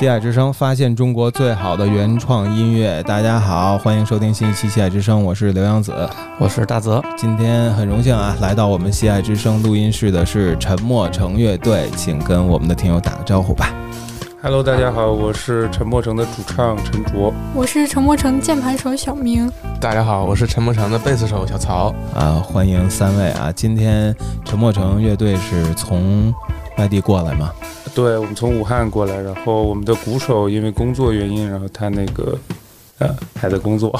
西爱之声，发现中国最好的原创音乐。大家好，欢迎收听新一期西爱之声，我是刘洋子，我是大泽。今天很荣幸啊，来到我们西爱之声录音室的是沉默城乐队，请跟我们的听友打个招呼吧。Hello，大家好，我是沉默城的主唱陈卓，我是沉默城键盘手小明。大家好，我是沉默城的贝斯手小曹。啊，欢迎三位啊！今天沉默城乐队是从外地过来吗？对，我们从武汉过来，然后我们的鼓手因为工作原因，然后他那个。呃，还在工作，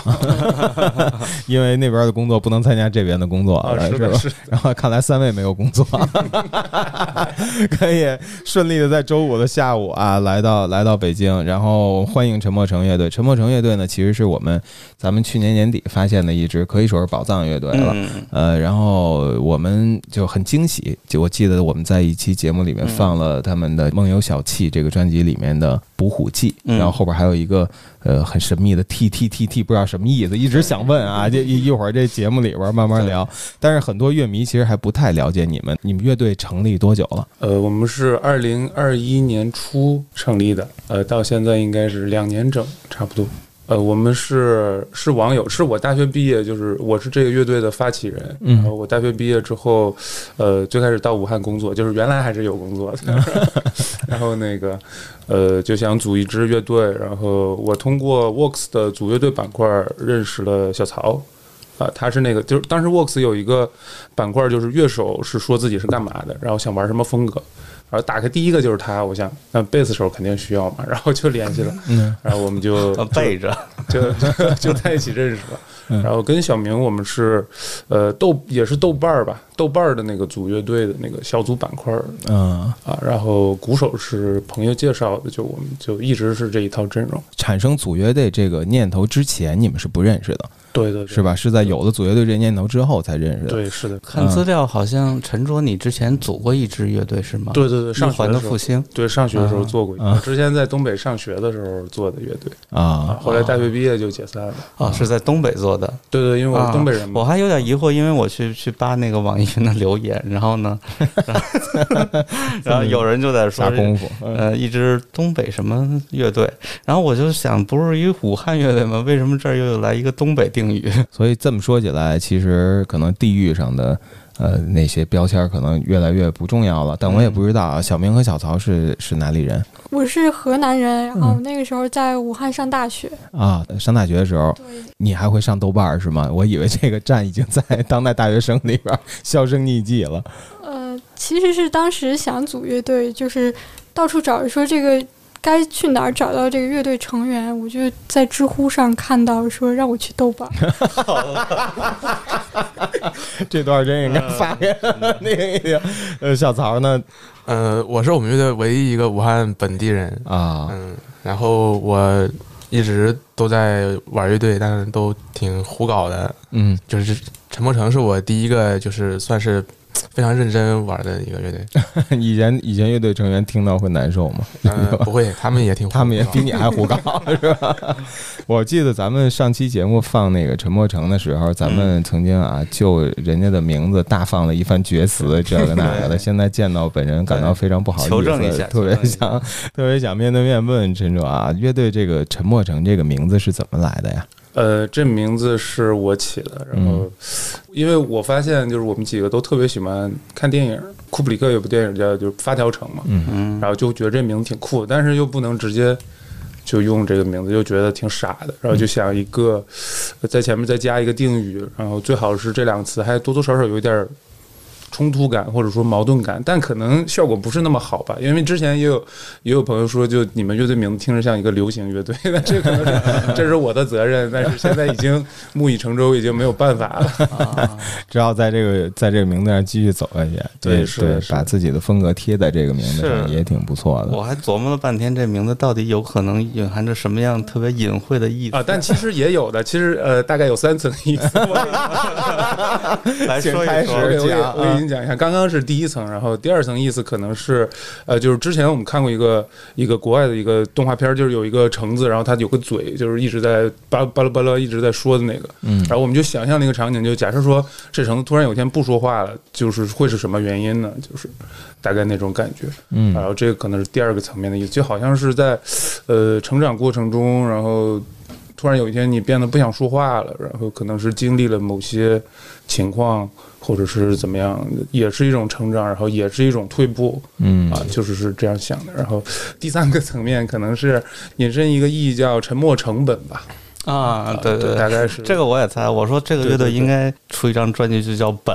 因为那边的工作不能参加这边的工作了，是吧？然后看来三位没有工作，可以顺利的在周五的下午啊，来到来到北京，然后欢迎沉默城乐队。沉默城乐队呢，其实是我们咱们去年年底发现的一支可以说是宝藏乐队了。呃，然后我们就很惊喜，就我记得我们在一期节目里面放了他们的《梦游小憩》这个专辑里面的《捕虎记》，然后后边还有一个。呃，很神秘的 T T T T，不知道什么意思，一直想问啊，这一一会儿这节目里边慢慢聊。但是很多乐迷其实还不太了解你们，你们乐队成立多久了？呃，我们是二零二一年初成立的，呃，到现在应该是两年整，差不多。呃，我们是是网友，是我大学毕业，就是我是这个乐队的发起人。然后我大学毕业之后，呃，最开始到武汉工作，就是原来还是有工作的。然后那个，呃，就想组一支乐队。然后我通过 Works 的组乐队板块认识了小曹，啊，他是那个，就是当时 Works 有一个板块，就是乐手是说自己是干嘛的，然后想玩什么风格。然后打开第一个就是他，我想那贝斯手肯定需要嘛，然后就联系了，然后我们就 背着就就在一起认识了。然后跟小明我们是呃豆也是豆瓣儿吧，豆瓣儿的那个组乐队的那个小组板块儿，嗯啊，然后鼓手是朋友介绍的，就我们就一直是这一套阵容。产生组乐队这个念头之前，你们是不认识的。对对，是吧？是在有了组乐队这念头之后才认识的。对，是的。看资料好像陈卓，你之前组过一支乐队是吗？对对对，上环的复兴。对，上学的时候做过。之前在东北上学的时候做的乐队啊，后来大学毕业就解散了。啊，是在东北做的。对对，因为我是东北人嘛。我还有点疑惑，因为我去去扒那个网易云的留言，然后呢，然后有人就在说 功夫，呃，一支东北什么乐队，然后我就想，不是一个武汉乐队吗？为什么这儿又来一个东北定语？所以。这么说起来，其实可能地域上的呃那些标签可能越来越不重要了。但我也不知道啊，小明和小曹是是哪里人？我是河南人，然后那个时候在武汉上大学啊。上大学的时候，你还会上豆瓣是吗？我以为这个站已经在当代大学生里边销声匿迹了。呃，其实是当时想组乐队，就是到处找说这个。该去哪儿找到这个乐队成员？我就在知乎上看到说让我去豆瓣。这段真应该发给那个呃小曹呢？呃，我是我们乐队唯一一个武汉本地人啊。嗯，然后我一直都在玩乐队，但是都挺胡搞的。嗯，就是陈默成是我第一个，就是算是。非常认真玩的一个乐队，以前以前乐队成员听到会难受吗？不会，他们也挺，他们也比你还胡搞，是吧？我记得咱们上期节目放那个陈默成的时候，咱们曾经啊就人家的名字大放了一番厥词，这个那个的。现在见到本人，感到非常不好意思，求证一下，特别想特别想面对面问陈卓啊，乐队这个陈默成这个名字是怎么来的呀？呃，这名字是我起的，然后，因为我发现就是我们几个都特别喜欢看电影，库布里克有部电影叫就是《发条城》嘛，嗯。嗯，然后就觉得这名字挺酷，但是又不能直接就用这个名字，又觉得挺傻的，然后就想一个在前面再加一个定语，然后最好是这两个词还多多少少有一点。冲突感或者说矛盾感，但可能效果不是那么好吧？因为之前也有也有朋友说，就你们乐队名字听着像一个流行乐队，那这可能是 这是我的责任，但是现在已经木已成舟，已经没有办法了，只好在这个在这个名字上继续走下去。对对，把自己的风格贴在这个名字上也挺不错的。我还琢磨了半天，这名字到底有可能隐含着什么样特别隐晦的意思啊？但其实也有的，其实呃，大概有三层意思。来说一说，我给您讲一下，刚刚是第一层，然后第二层意思可能是，呃，就是之前我们看过一个一个国外的一个动画片，就是有一个橙子，然后它有个嘴，就是一直在巴巴拉巴拉一直在说的那个，嗯然后我们就想象那个场景，就假设说这橙子突然有一天不说话了，就是会是什么原因呢？就是大概那种感觉。嗯然后这个可能是第二个层面的意思，就好像是在呃成长过程中，然后突然有一天你变得不想说话了，然后可能是经历了某些情况，或者是怎么样，也是一种成长，然后也是一种退步嗯啊，就是是这样想的。然后第三个层面可能是引申一个意义叫沉没成本吧，啊，对对对。大概是这个我也猜，我说这个乐队应该出一张专辑，就叫《本》，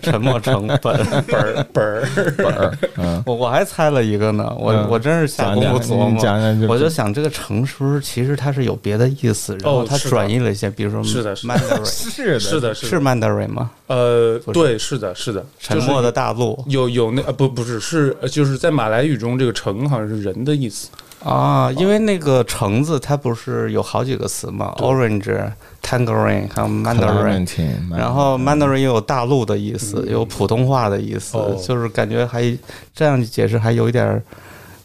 沉默成本。本儿 本儿。本我我还猜了一个呢，我嗯我真是下功夫琢磨。讲讲，我就想这个城是不是其实它是有别的意思，然后它转译了一些，比如说是的是的 Mandarin 是的，是的，是的，Mandarin 吗？呃，对，是的，是的，沉默的大陆有有那呃不不是是呃就是在马来语中，这个“橙”好像是人的意思。啊，因为那个橙子它不是有好几个词嘛，orange、tangerine 还有 mandarin。然后 Mandarin 又有大陆的意思，嗯。有普通话的意思，哦。就是感觉还这样解释还有一点儿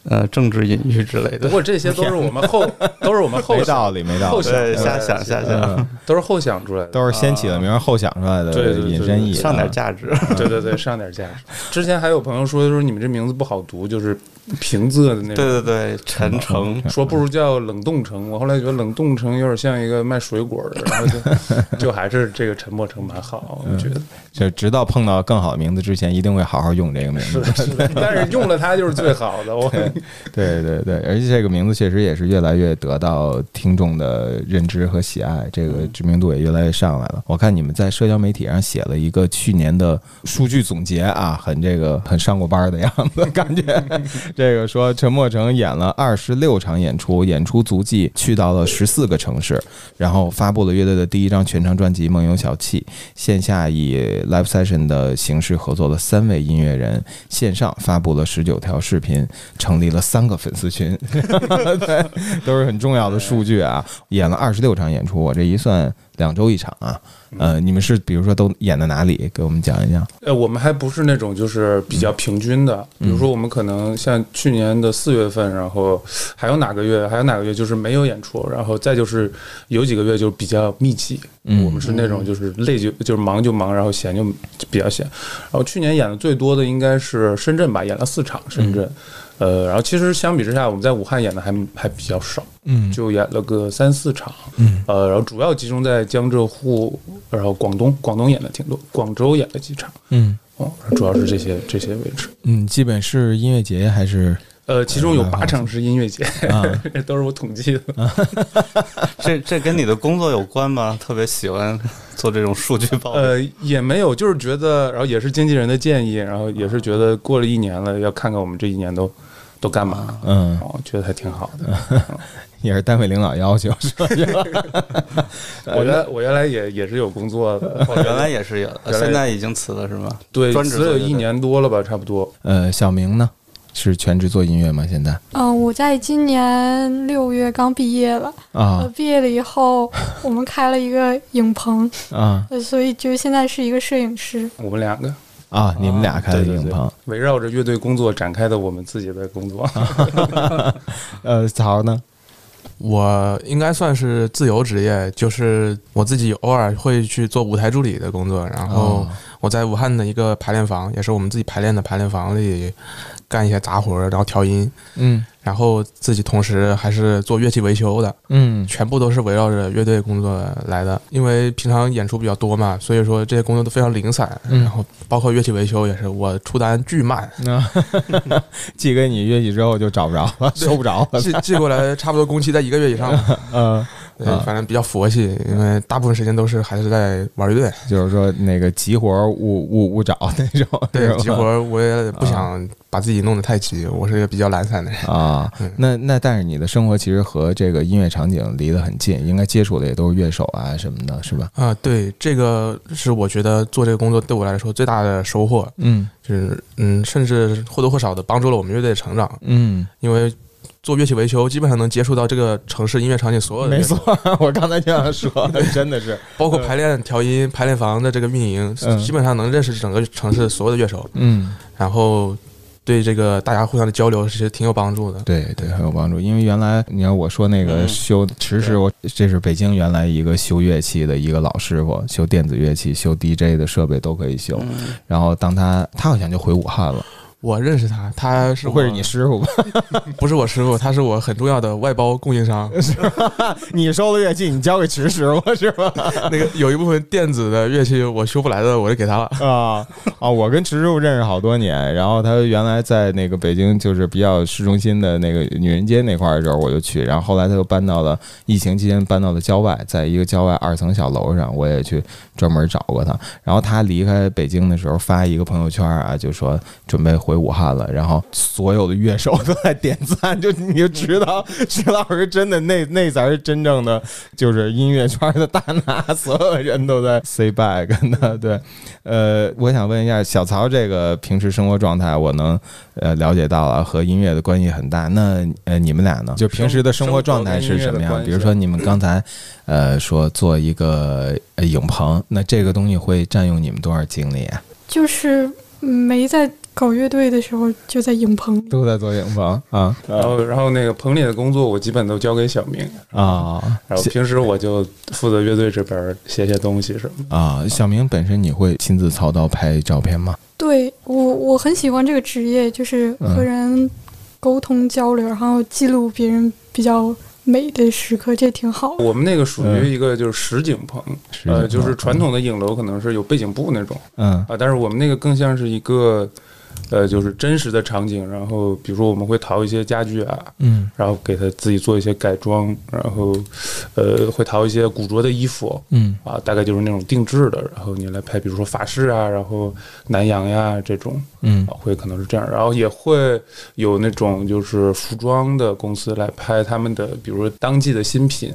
呃政治隐喻之类的。不过这些都是我们后 都是我们后没道理，没道理，瞎想瞎想，嗯，都是后想出来的。都是先起的名儿后想出来的对对对引申义，上点价值。对对对，上点价值。之前还有朋友说说你们这名字不好读，就是平仄的那对种。对对，陈诚说不如叫冷冻城，我后来觉得冷冻城有点像一个卖水果的，然后就 就还是这个沉默城蛮好，我觉得就直到碰到更好的名字之前，一定会好好用这个名字。是的，是的。但是用了它就是最好的，我 对对对，而且这个名字确实也是越来越得到听众的认知和喜爱，这个知名度也越来越上来了。我看你们在社交媒体上写了一个去年的数据总结啊，很这个很上过班的样子，感觉这个说陈默成演了二十六场演出，演出足迹去到了十四个城市，然后发布了乐队的第一张全长专辑《梦游小憩》，线下以 live session 的形式合作了三位音乐人，线上发布了十九条视频，成立了三个粉丝群，对，都是很重要的数据啊。演了二十六场演出，我这一算两周一场啊。呃，你们是比如说都演的哪里？给我们讲一讲。呃，我们还不是那种就是比较平均的，比如说我们可能像去年的四月份，然后还有哪个月，还有哪个月就是没有演出，然后再就是有几个月就比较密集。嗯我们是那种就是累就就是忙就忙，然后闲就就比较闲。然后去年演的最多的应该是深圳吧，演了四场深圳。呃，然后其实相比之下，我们在武汉演的还还比较少，嗯就演了个三四场。嗯呃，然后主要集中在江浙沪，然后广东，广东演的挺多，广州演了几场。嗯哦，主要是这些这些位置。嗯，基本是音乐节还是呃，其中有八成是音乐节，啊？这 都是我统计的。这这跟你的工作有关吗？特别喜欢做这种数据报。呃，也没有，就是觉得，然后也是经纪人的建议，然后也是觉得过了一年了，要看看我们这一年都都干嘛。嗯，哦，觉得还挺好的。也是单位领导要求是吧？我原我原来也也是有工作的，我原来也是有，现在已经辞了是吗？对辞了有一年多了吧，差不多。呃，小明呢？是全职做音乐吗？现在嗯、我在今年六月刚毕业了。呃啊，毕业了以后，我们开了一个影棚，啊呃所以就现在是一个摄影师。我们两个啊！你们俩开的对对对影棚，围绕着乐队工作展开的我们自己的工作。呃，曹呢？我应该算是自由职业，就是我自己偶尔会去做舞台助理的工作，然后哦我在武汉的一个排练房，也是我们自己排练的排练房里干一些杂活儿，然后调音，嗯然后自己同时还是做乐器维修的，嗯全部都是围绕着乐队工作来的。因为平常演出比较多嘛，所以说这些工作都非常零散，嗯然后包括乐器维修也是，我出单巨慢，那 寄给你乐器之后就找不着了，收不着了。寄寄过来差不多工期在一个月以上，嗯，对啊，反正比较佛系，因为大部分时间都是还是在玩乐队。就是说那个急活儿勿勿勿找那种，对，急活我也不想把自己弄得太急，我是一个比较懒散的人。啊 嗯。那那但是你的生活其实和这个音乐场景离得很近，应该接触的也都是乐手啊什么的，是吧？啊，对，这个是我觉得做这个工作对我来说最大的收获，嗯就是嗯，甚至或多或少的帮助了我们乐队的成长。嗯因为做乐器维修，基本上能接触到这个城市音乐场景所有的，没错，我刚才就想说，真的是，包括排练、调音、排练房的这个运营，基本上能认识整个城市所有的乐手。嗯，然后。对这个大家互相的交流其实挺有帮助的，对对，很有帮助。因为原来你看我说那个修其实我，这是北京原来一个修乐器的一个老师傅，修电子乐器、修 DJ 的设备都可以修。然后当他他好像就回武汉了。我认识他，他是会是你师傅吧？不是我师傅，他是我很重要的外包供应商。是吧？你收了乐器，你交给池师傅是吧？那个有一部分电子的乐器我修不来的，我就给他了。啊啊！我跟池师傅认识好多年，然后他原来在那个北京，就是比较市中心的那个女人街那块儿的时候，我就去。然后后来他又搬到了疫情期间搬到了郊外，在一个郊外二层小楼上，我也去专门找过他。然后他离开北京的时候发一个朋友圈啊，就说准备回。回武汉了，然后所有的乐手都在点赞，就你就知道 石老师真的那那才是真正的就是音乐圈的大拿，所有人都在 say back 的。对，呃，我想问一下小曹，这个平时生活状态我能呃了解到了，和音乐的关系很大。那呃，你们俩呢？就平时的生活状态是什么样？比如说你们刚才呃说做一个影棚，那这个东西会占用你们多少精力啊？就是没在。搞乐队的时候就在影棚，都在做影棚啊。然后，然后那个棚里的工作我基本都交给小明啊。然后平时我就负责乐队这边写写东西什么啊。小明本身你会亲自操刀拍照片吗？对我，我很喜欢这个职业，就是和人沟通交流，然后记录别人比较。美的时刻，这挺好。我们那个属于一个就是实景棚，呃，就是传统的影楼可能是有背景布那种，嗯啊，但是我们那个更像是一个。呃，就是真实的场景，然后比如说我们会淘一些家具啊，嗯，然后给他自己做一些改装，然后呃，会淘一些古着的衣服，嗯，啊，大概就是那种定制的，然后你来拍，比如说法式啊，然后南洋呀这种，嗯，会可能是这样，然后也会有那种就是服装的公司来拍他们的，比如说当季的新品。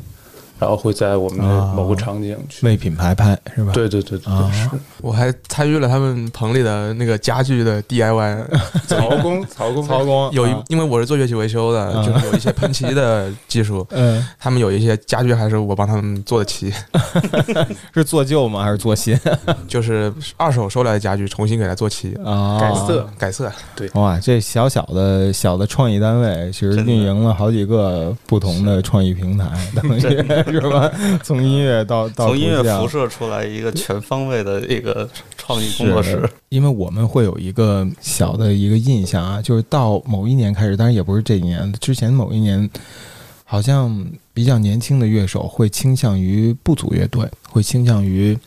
然后会在我们的某个场景去为品牌拍是吧？对对对对，是。我还参与了他们棚里的那个家具的 DIY，曹工 曹工曹工。有一，因为我是做乐器维修的，就是有一些喷漆的技术。嗯，他们有一些家具还是我帮他们做的漆。是做旧吗？还是做新？就是二手收来的家具，重新给它做漆啊，改色改色。对，哇，这小小的小的创意单位，其实运营了好几个不同的创意平台，等于。是吧？从音乐到到从音乐辐射出来一个全方位的一个创意工作室。因为我们会有一个小的一个印象啊，就是到某一年开始，当然也不是这一年，之前某一年，好像比较年轻的乐手会倾向于不组乐队，会倾向于。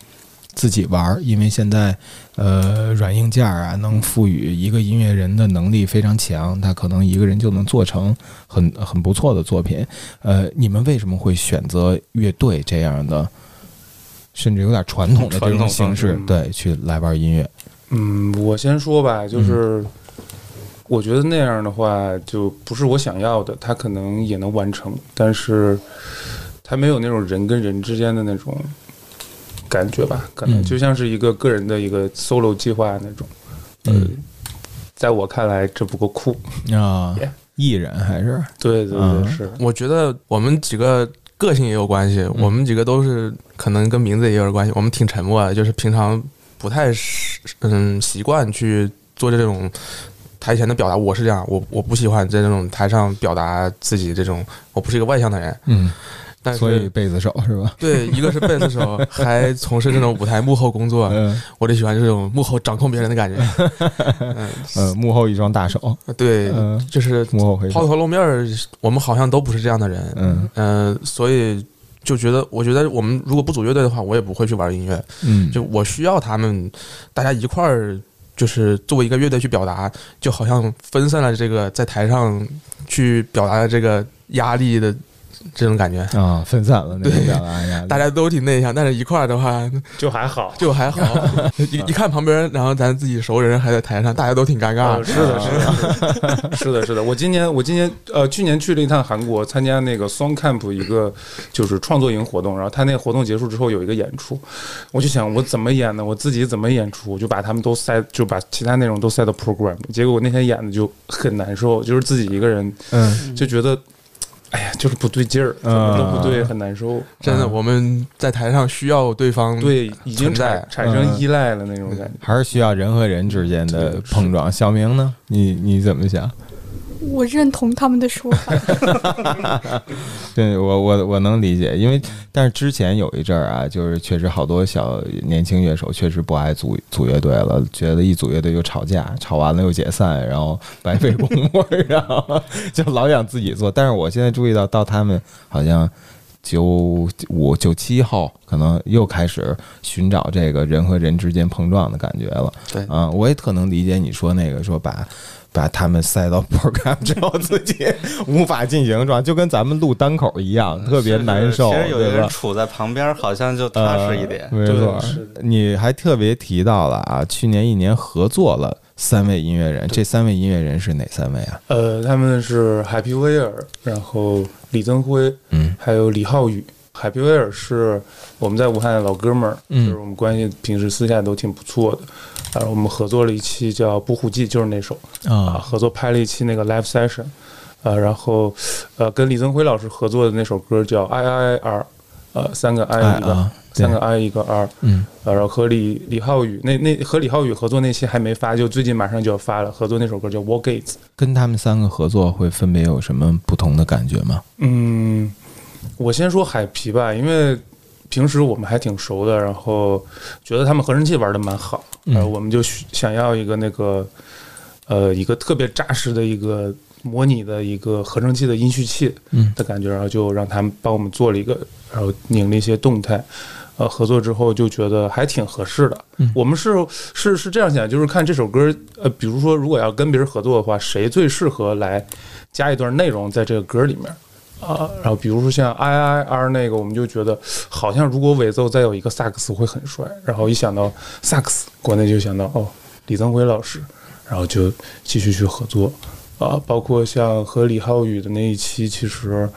自己玩，因为现在，呃，软硬件啊，能赋予一个音乐人的能力非常强，他可能一个人就能做成很很不错的作品。呃，你们为什么会选择乐队这样的，甚至有点传统的这种形式，对，去来玩音乐？嗯，我先说吧，就是我觉得那样的话，就不是我想要的。他可能也能完成，但是他没有那种人跟人之间的那种。感觉吧，可能就像是一个个人的一个 solo 计划那种。嗯，在我看来，这不够酷啊！艺人还是对对对，是。我觉得我们几个个性也有关系，我们几个都是可能跟名字也有关系。我们挺沉默的，就是平常不太嗯习惯去做这种台前的表达。我是这样，我我不喜欢在这种台上表达自己这种，我不是一个外向的人。嗯。所以贝斯手是吧？对，一个是贝斯手，还从事这种舞台幕后工作。我就喜欢这种幕后掌控别人的感觉。嗯，幕后一双大手。对，就是幕后抛头露面儿，我们好像都不是这样的人。嗯嗯，所以就觉得，我觉得我们如果不组乐队的话，我也不会去玩音乐。嗯，就我需要他们，大家一块儿，就是作为一个乐队去表达，就好像分散了这个在台上去表达的这个压力的。这种感觉。啊，分散了那种表达。大家都挺内向，但是一块儿的话 就还好。就还好。一一看旁边，然后咱自己熟人还在台上，大家都挺尴尬的。呃是的，是的，是的，是的。我今年，我今年，呃，去年去了一趟韩国，参加那个 Song Camp 一个就是创作营活动，然后他那个活动结束之后有一个演出，我就想我怎么演呢？我自己怎么演出？我就把他们都塞，就把其他内容都塞到 program，结果我那天演的就很难受，就是自己一个人嗯，就觉得，哎呀，就是不对劲儿，怎么都不对，很难受。真的，我们在台上需要对方对，已经在产产生依赖了那种感觉。还是需要人和人之间的碰撞。小明呢？你你怎么想？我认同他们的说法。对我我我能理解，因为但是之前有一阵儿啊，就是确实好多小年轻乐手确实不爱组组乐队了，觉得一组乐队就吵架，吵完了又解散，然后白费功夫，然后就老想自己做。但是我现在注意到，到他们好像九五九七后，可能又开始寻找这个人和人之间碰撞的感觉了。对啊、我也特能理解你说那个说把。把他们塞到 program 之后，自己无法进行状，就跟咱们录单口一样，特别难受，其实有一个？人处在旁边，好像就踏实一点。呃没错你还特别提到了啊，去年一年合作了三位音乐人，这三位音乐人是哪三位啊？呃，他们是海皮威尔，然后李增辉，嗯还有李浩宇。海皮威尔是我们在武汉的老哥们儿，嗯就是我们关系平时私下都挺不错的。然后我们合作了一期叫《捕虎记》，就是那首啊，啊合作拍了一期那个 live session，呃，然后呃跟李增辉老师合作的那首歌叫 I I R，呃三个 I 一个、啊，三个 I 一个 R，嗯呃，然后和李李浩宇那那和李浩宇合作那期还没发，就最近马上就要发了。合作那首歌叫《War Gates》。跟他们三个合作会分别有什么不同的感觉吗？嗯，我先说海皮吧，因为平时我们还挺熟的，然后觉得他们合成器玩的蛮好，嗯然后我们就想要一个那个呃一个特别扎实的一个模拟的一个合成器的音序器嗯的感觉，然后就让他们帮我们做了一个，然后拧了一些动态。呃，合作之后就觉得还挺合适的。嗯我们是是是这样想，就是看这首歌，呃，比如说如果要跟别人合作的话，谁最适合来加一段内容在这个歌里面啊、然后比如说像 I I R 那个，我们就觉得好像如果尾奏再有一个萨克斯会很帅。然后一想到萨克斯，国内就想到哦，李增辉老师，然后就继续去合作啊、包括像和李浩宇的那一期，其实。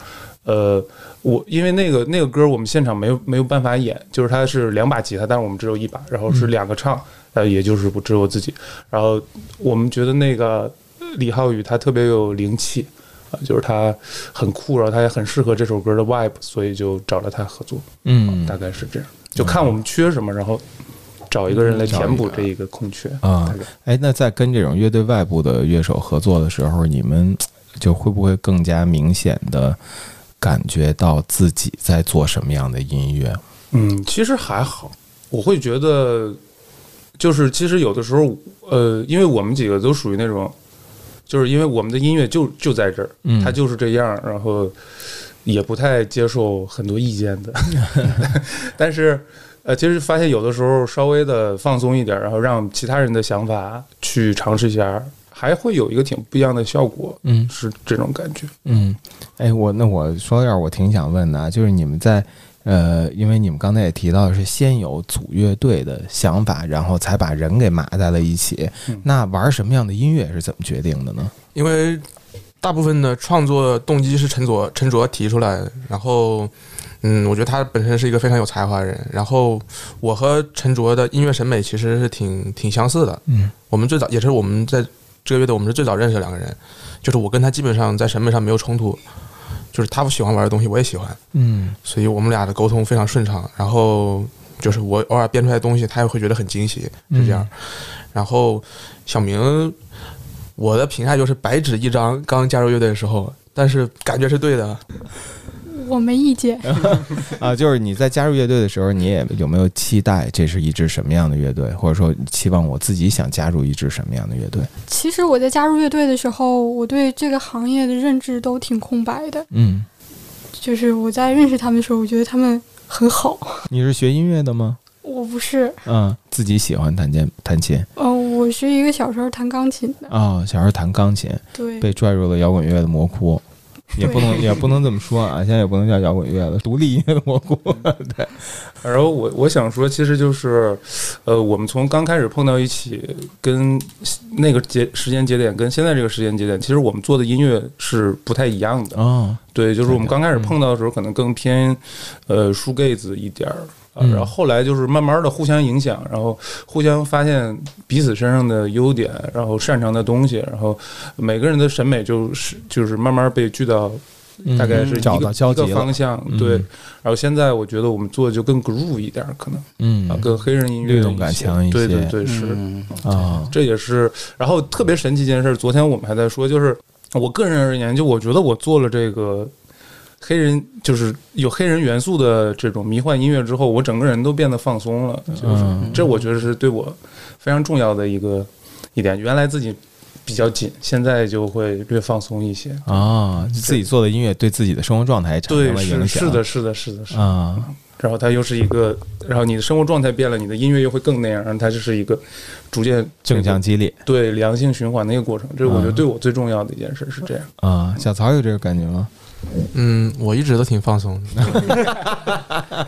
呃，我因为那个那个歌我们现场没有没有办法演，就是它是两把吉他，但是我们只有一把，然后是两个唱，呃，也就是我只有我自己。然后我们觉得那个李浩宇他特别有灵气啊、就是他很酷，然后他也很适合这首歌的 vibe，所以就找了他合作，嗯。大概是这样。就看我们缺什么，然后找一个人来填补这一个空缺。啊。哎，那在跟这种乐队外部的乐手合作的时候，你们就会不会更加明显的感觉到自己在做什么样的音乐？嗯，其实还好，我会觉得，就是其实有的时候，呃，因为我们几个都属于那种，就是因为我们的音乐就就在这儿，嗯它就是这样，然后也不太接受很多意见的，但是。呃，其实发现有的时候稍微的放松一点，然后让其他人的想法去尝试一下，还会有一个挺不一样的效果，嗯是这种感觉。嗯，哎，我那我说到这儿，我挺想问的啊，就是你们在呃，因为你们刚才也提到是先有组乐队的想法，然后才把人给码在了一起。嗯那玩什么样的音乐是怎么决定的呢？因为大部分的创作动机是陈卓陈卓提出来的，然后，嗯，我觉得他本身是一个非常有才华的人，然后我和陈卓的音乐审美其实是挺挺相似的，嗯我们最早也是我们在这个乐队，我们是最早认识的两个人，就是我跟他基本上在审美上没有冲突，就是他不喜欢玩的东西我也喜欢，嗯所以我们俩的沟通非常顺畅。然后就是我偶尔编出来的东西，他也会觉得很惊喜，是这样。然后小明，我的评价就是白纸一张，刚加入乐队的时候，但是感觉是对的。我没意见。啊，就是你在加入乐队的时候，你也有没有期待这是一支什么样的乐队，或者说期望我自己想加入一支什么样的乐队？其实我在加入乐队的时候，我对这个行业的认知都挺空白的。嗯，就是我在认识他们的时候，我觉得他们很好。你是学音乐的吗？我不是，嗯，自己喜欢弹键弹琴嗯、我是一个小时候弹钢琴的。哦，小时候弹钢琴，对，被拽入了摇滚乐的魔窟。也不能也不能这么说啊，现在也不能叫摇滚乐了，独立音乐的蘑菇。对，然后我我想说，其实就是，呃，我们从刚开始碰到一起，跟那个节时间节点跟现在这个时间节点，其实我们做的音乐是不太一样的。哦，对，就是我们刚开始碰到的时候，可能更偏呃书 g a z 一点儿。啊，嗯然后后来就是慢慢的互相影响，然后互相发现彼此身上的优点，然后擅长的东西，然后每个人的审美就是就是慢慢被聚到大概是一找个一个到交集了方向，嗯对。然后现在我觉得我们做的就更 groove 一点，可能嗯啊，跟黑人音乐律动感强一些对对对，是。嗯啊，这也是，然后特别神奇一件事，昨天我们还在说，就是我个人而言，就我觉得我做了这个黑人，就是有黑人元素的这种迷幻音乐之后，我整个人都变得放松了，就是、嗯这我觉得是对我非常重要的一个一点。原来自己比较紧，现在就会略放松一些。啊，自己做的音乐对自己的生活状态产生，了影响。是是的，是的，是的，是的。啊，然后它又是一个，然后你的生活状态变了，你的音乐又会更那样，然后它就是一个逐渐正向激励对良性循环的一个过程。这是我觉得啊对我最重要的一件事是这样。啊，小曹有这个感觉吗？嗯，我一直都挺放松的。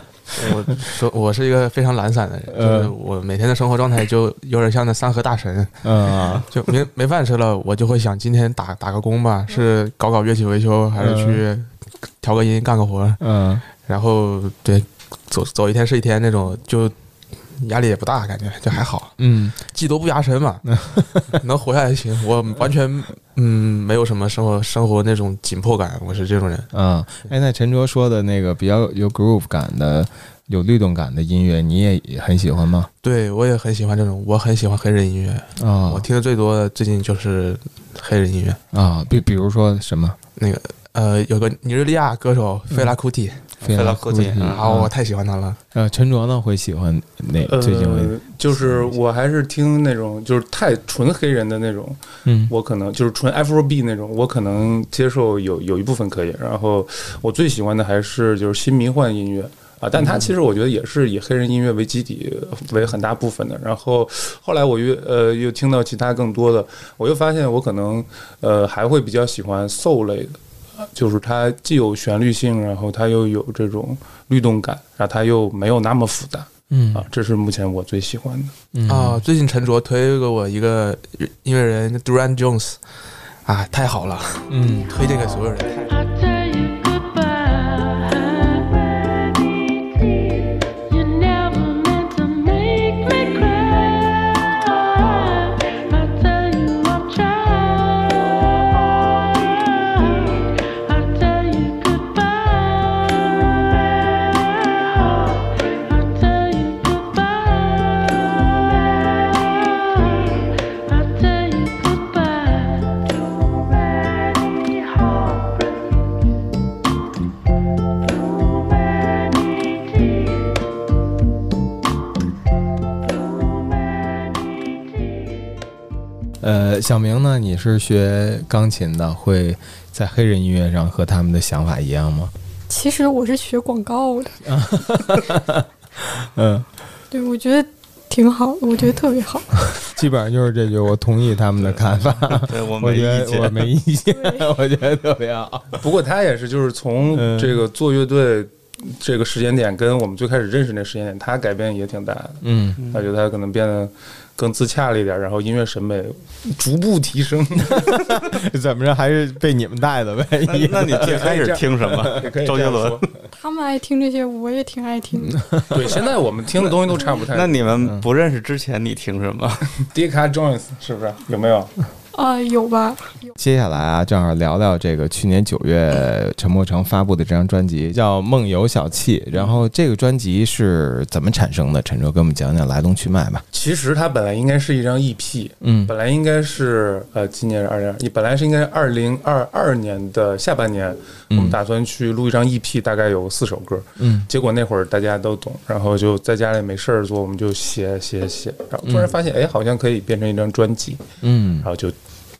我说我是一个非常懒散的人，就是我每天的生活状态就有点像那三和大神，嗯 就没没饭吃了，我就会想今天打打个工吧，是搞搞乐器维修，还是去调个音干个活儿，嗯。然后对走走一天是一天那种，就压力也不大，感觉就还好，嗯技多不压身嘛，能活下来就行。我完全嗯没有什么生活生活那种紧迫感，我是这种人。嗯，哎，那陈卓说的那个比较有 groove 感的、有律动感的音乐，你也很喜欢吗？对我也很喜欢这种，我很喜欢黑人音乐，啊我听的最多的最近就是黑人音乐。啊，比比如说什么？那个呃，有个尼日利亚歌手费拉库蒂，菲拉库蒂蒂嗯然后我太喜欢他了。呃，陈卓呢会喜欢哪？最近会呃，就是我还是听那种就是太纯黑人的那种，嗯我可能就是纯 Afrobeat 那种，我可能接受有有一部分可以。然后我最喜欢的还是就是新迷幻音乐。啊，但他其实我觉得也是以黑人音乐为基底为很大部分的。然后后来我又呃又听到其他更多的，我又发现我可能呃还会比较喜欢 soul 类的，啊就是它既有旋律性，然后它又有这种律动感，然后它又没有那么复杂嗯啊，这是目前我最喜欢的。嗯啊，最近陈卓推给我一个音乐人 Duran Jones，啊，太好了，嗯推荐给所有人。呃，小明呢？你是学钢琴的，会在黑人音乐上和他们的想法一样吗？其实我是学广告的，嗯，对我觉得挺好的，我觉得特别好。基本上就是这句，我同意他们的看法。对我我没意见我见。没意见，我觉得特别好。不过他也是，就是从嗯这个做乐队这个时间点跟我们最开始认识那时间点，他改变也挺大的。嗯，他觉得他可能变得更自洽了一点，然后音乐审美逐步提升。怎么着还是被你们带的呗？那那你 最开始听什么？周杰伦。他们爱听这些，我也挺爱听的。对，现在我们听的东西都差不太多。那你们不认识之前你听什么？Dika Jones 是不是有没有？啊、有吧？接下来啊，正好聊聊这个去年九月陈柏成发布的这张专辑，叫《梦游小憩》。然后这个专辑是怎么产生的？陈哲给我们讲讲来龙去脉吧。其实它本来应该是一张 EP，嗯本来应该是呃，今年是二零二一，本来是应该二零二二年的下半年，我们打算去录一张 EP，大概有四首歌。嗯结果那会儿大家都懂，然后就在家里没事儿做，我们就写写写，然后突然发现，哎，好像可以变成一张专辑，嗯然后就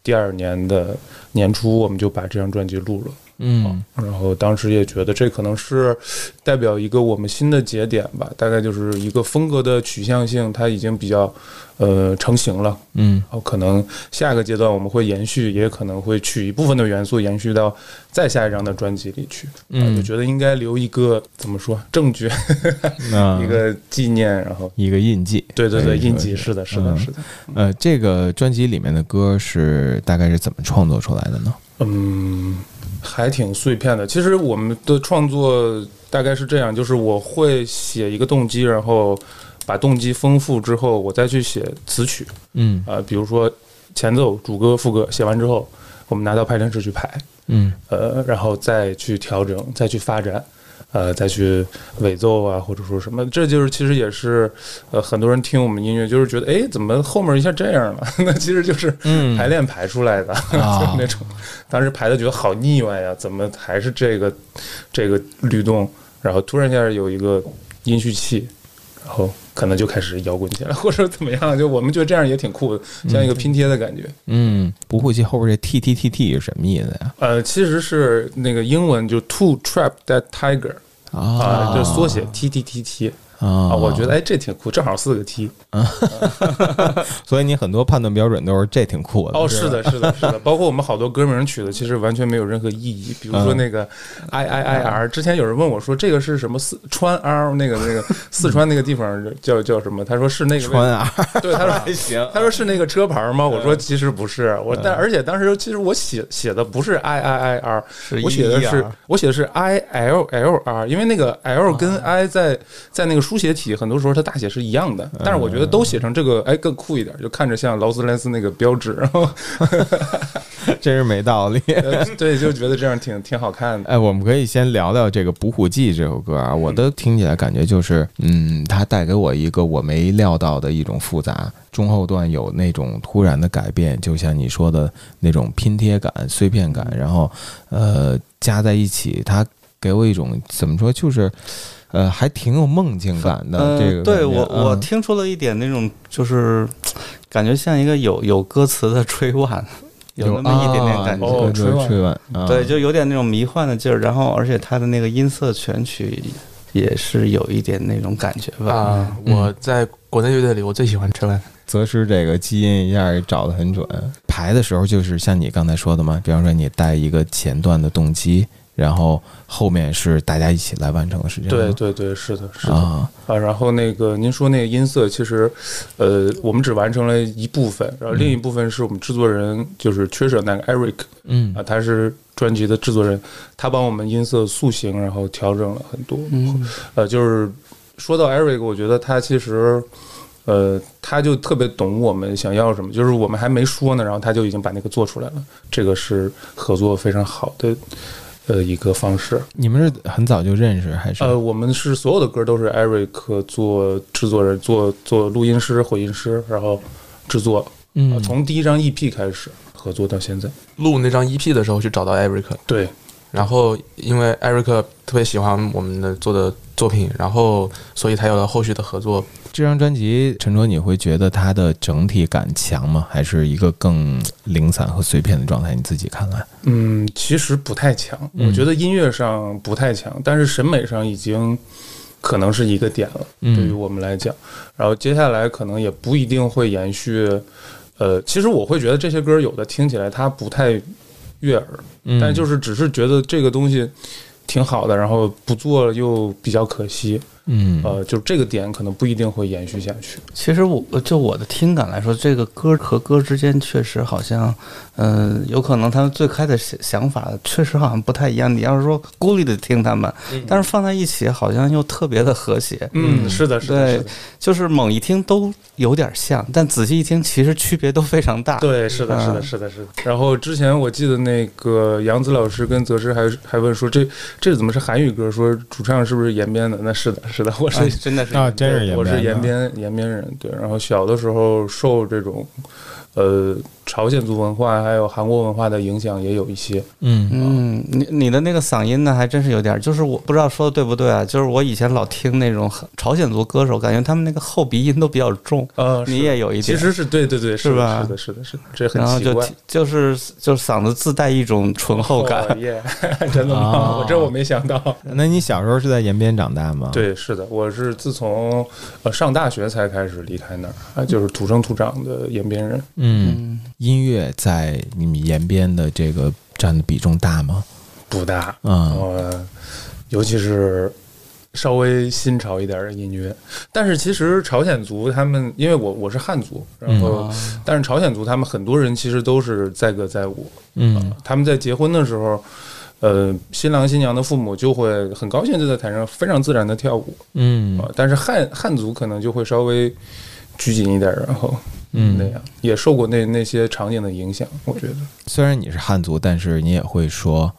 第二年的年初我们就把这张专辑录了。嗯然后当时也觉得这可能是代表一个我们新的节点吧，大概就是一个风格的取向性，它已经比较呃成型了。嗯然后可能下一个阶段我们会延续，也可能会取一部分的元素延续到再下一张的专辑里去。嗯就嗯，觉得应该留一个怎么说证据，那一个纪念，然后一个印记。对对对，印记是的，是的，嗯是的。呃，这个专辑里面的歌是大概是怎么创作出来的呢？嗯，还挺碎片的。其实我们的创作大概是这样，就是我会写一个动机，然后把动机丰富之后，我再去写词曲。嗯啊、比如说前奏、主歌、副歌写完之后，我们拿到排练室去排，嗯呃，然后再去调整，再去发展。呃，再去伪奏啊，或者说什么，这就是其实也是，呃，很多人听我们音乐就是觉得，哎，怎么后面一下这样了？那其实就是嗯排练排出来的，啊 就是那种当时排的觉得好腻歪呀，怎么还是这个这个律动？然后突然一下有一个音序器，然后可能就开始摇滚起来，或者怎么样？就我们觉得这样也挺酷的，像一个拼贴的感觉。嗯，不会记后边这 T T T T 是什么意思呀？呃，其实是那个英文就 to trap that tiger 啊，就是缩写 T T T T 啊。啊，我觉得哎这挺酷，正好四个 T。所以你很多判断标准都是这挺酷的。哦，是的，是的，是的，包括我们好多歌名取的其实完全没有任何意义，比如说那个 I I I R，之前有人问我说这个是什么四川 R 那个那个 四川那个地方叫叫什么？他说是那个川 R，，对，他说还行。他说是那个车牌吗？我说其实不是，我但而且当时其实我写写的不是 I I I R，我写的是我写的是 I L L R，因为那个 L 跟 I 在在那个书写体很多时候它大写是一样的，但是我觉得都写成这个哎更酷一点，就看着像劳斯莱斯那个标志，然后 真是没道理。呃对就觉得这样挺挺好看的。哎，我们可以先聊聊这个《捕虎记》这首歌啊，我的听起来感觉就是，嗯，它带给我一个我没料到的一种复杂，中后段有那种突然的改变，就像你说的那种拼贴感、碎片感，然后呃加在一起，它给我一种怎么说，就是呃还挺有梦境感的。呃这个对我我嗯听出了一点那种，就是感觉像一个有有歌词的吹腕，有那么一点点感觉。哦吹吹腕吹腕，啊对，就有点那种迷幻的劲儿，然后而且它的那个音色全曲也是有一点那种感觉吧。啊，嗯我在国内乐队里，我最喜欢车万。则是这个基因一下找的很准。排的时候就是像你刚才说的嘛，比方说你带一个前段的动机，然后后面是大家一起来完成的，事情？对对对，是的，是的啊，啊。然后那个您说那个音色，其实呃我们只完成了一部分，然后另一部分是我们制作人就是缺少那个 Eric 嗯啊，他是专辑的制作人，他帮我们音色塑形，然后调整了很多。嗯，呃，就是说到 Eric，我觉得他其实，呃，他就特别懂我们想要什么，就是我们还没说呢，然后他就已经把那个做出来了，这个是合作非常好的。呃，一个方式，你们是很早就认识还是？呃，我们是所有的歌都是 Eric 做制作人，做做录音师、混音师，然后制作，呃嗯，从第一张 EP 开始合作到现在。录那张 EP 的时候去找到 Eric，对，然后因为艾瑞克特别喜欢我们的做的作品，然后所以才有了后续的合作。这张专辑，陈卓，你会觉得它的整体感强吗？还是一个更零散和碎片的状态？你自己看来？嗯，其实不太强，嗯我觉得音乐上不太强，但是审美上已经可能是一个点了，嗯对于我们来讲。然后接下来可能也不一定会延续。呃，其实我会觉得这些歌有的听起来它不太悦耳，嗯，但就是只是觉得这个东西挺好的，然后不做又比较可惜。嗯呃，就这个点可能不一定会延续下去。其实我就我的听感来说，这个歌和歌之间确实好像，嗯、有可能他们最开的想想法确实好像不太一样。你要是说孤立的听他们，但是放在一起好像又特别的和谐，嗯，是的，是的，对，就是猛一听都有点像，但仔细一听其实区别都非常大。对，是的，是的，嗯是的，是的。然后之前我记得那个杨子老师跟泽师还还问说，这这怎么是韩语歌？说主唱是不是延边的？那是的，是的，我是、哎真的是啊，真是我是延边延边人。对，然后小的时候受这种呃朝鲜族文化还有韩国文化的影响也有一些。嗯嗯，你你的那个嗓音呢，还真是有点儿，就是我不知道说的对不对啊，就是我以前老听那种朝鲜族歌手，感觉他们那个后鼻音都比较重，呃，你也有一点，其实是对对对，是吧是的，是的，是的，这很然后就奇怪。就是就是嗓子自带一种醇厚感，哦耶，真的吗？哦我这我没想到。那你小时候是在延边长大吗？，对，是的，我是自从呃上大学才开始离开那儿，啊，就是土生土长的延边人。嗯，音乐在你们延边的这个占的比重大吗？不大，嗯呃，尤其是稍微新潮一点的音乐。但是其实朝鲜族他们，因为我我是汉族，然后、但是朝鲜族他们很多人其实都是载歌载舞，嗯他们在结婚的时候。呃，新郎新娘的父母就会很高兴，就在台上非常自然的跳舞嗯啊、但是汉汉族可能就会稍微拘谨一点，然后嗯那嗯，样也受过那那些场景的影响，我觉得。虽然你是汉族，但是你也会说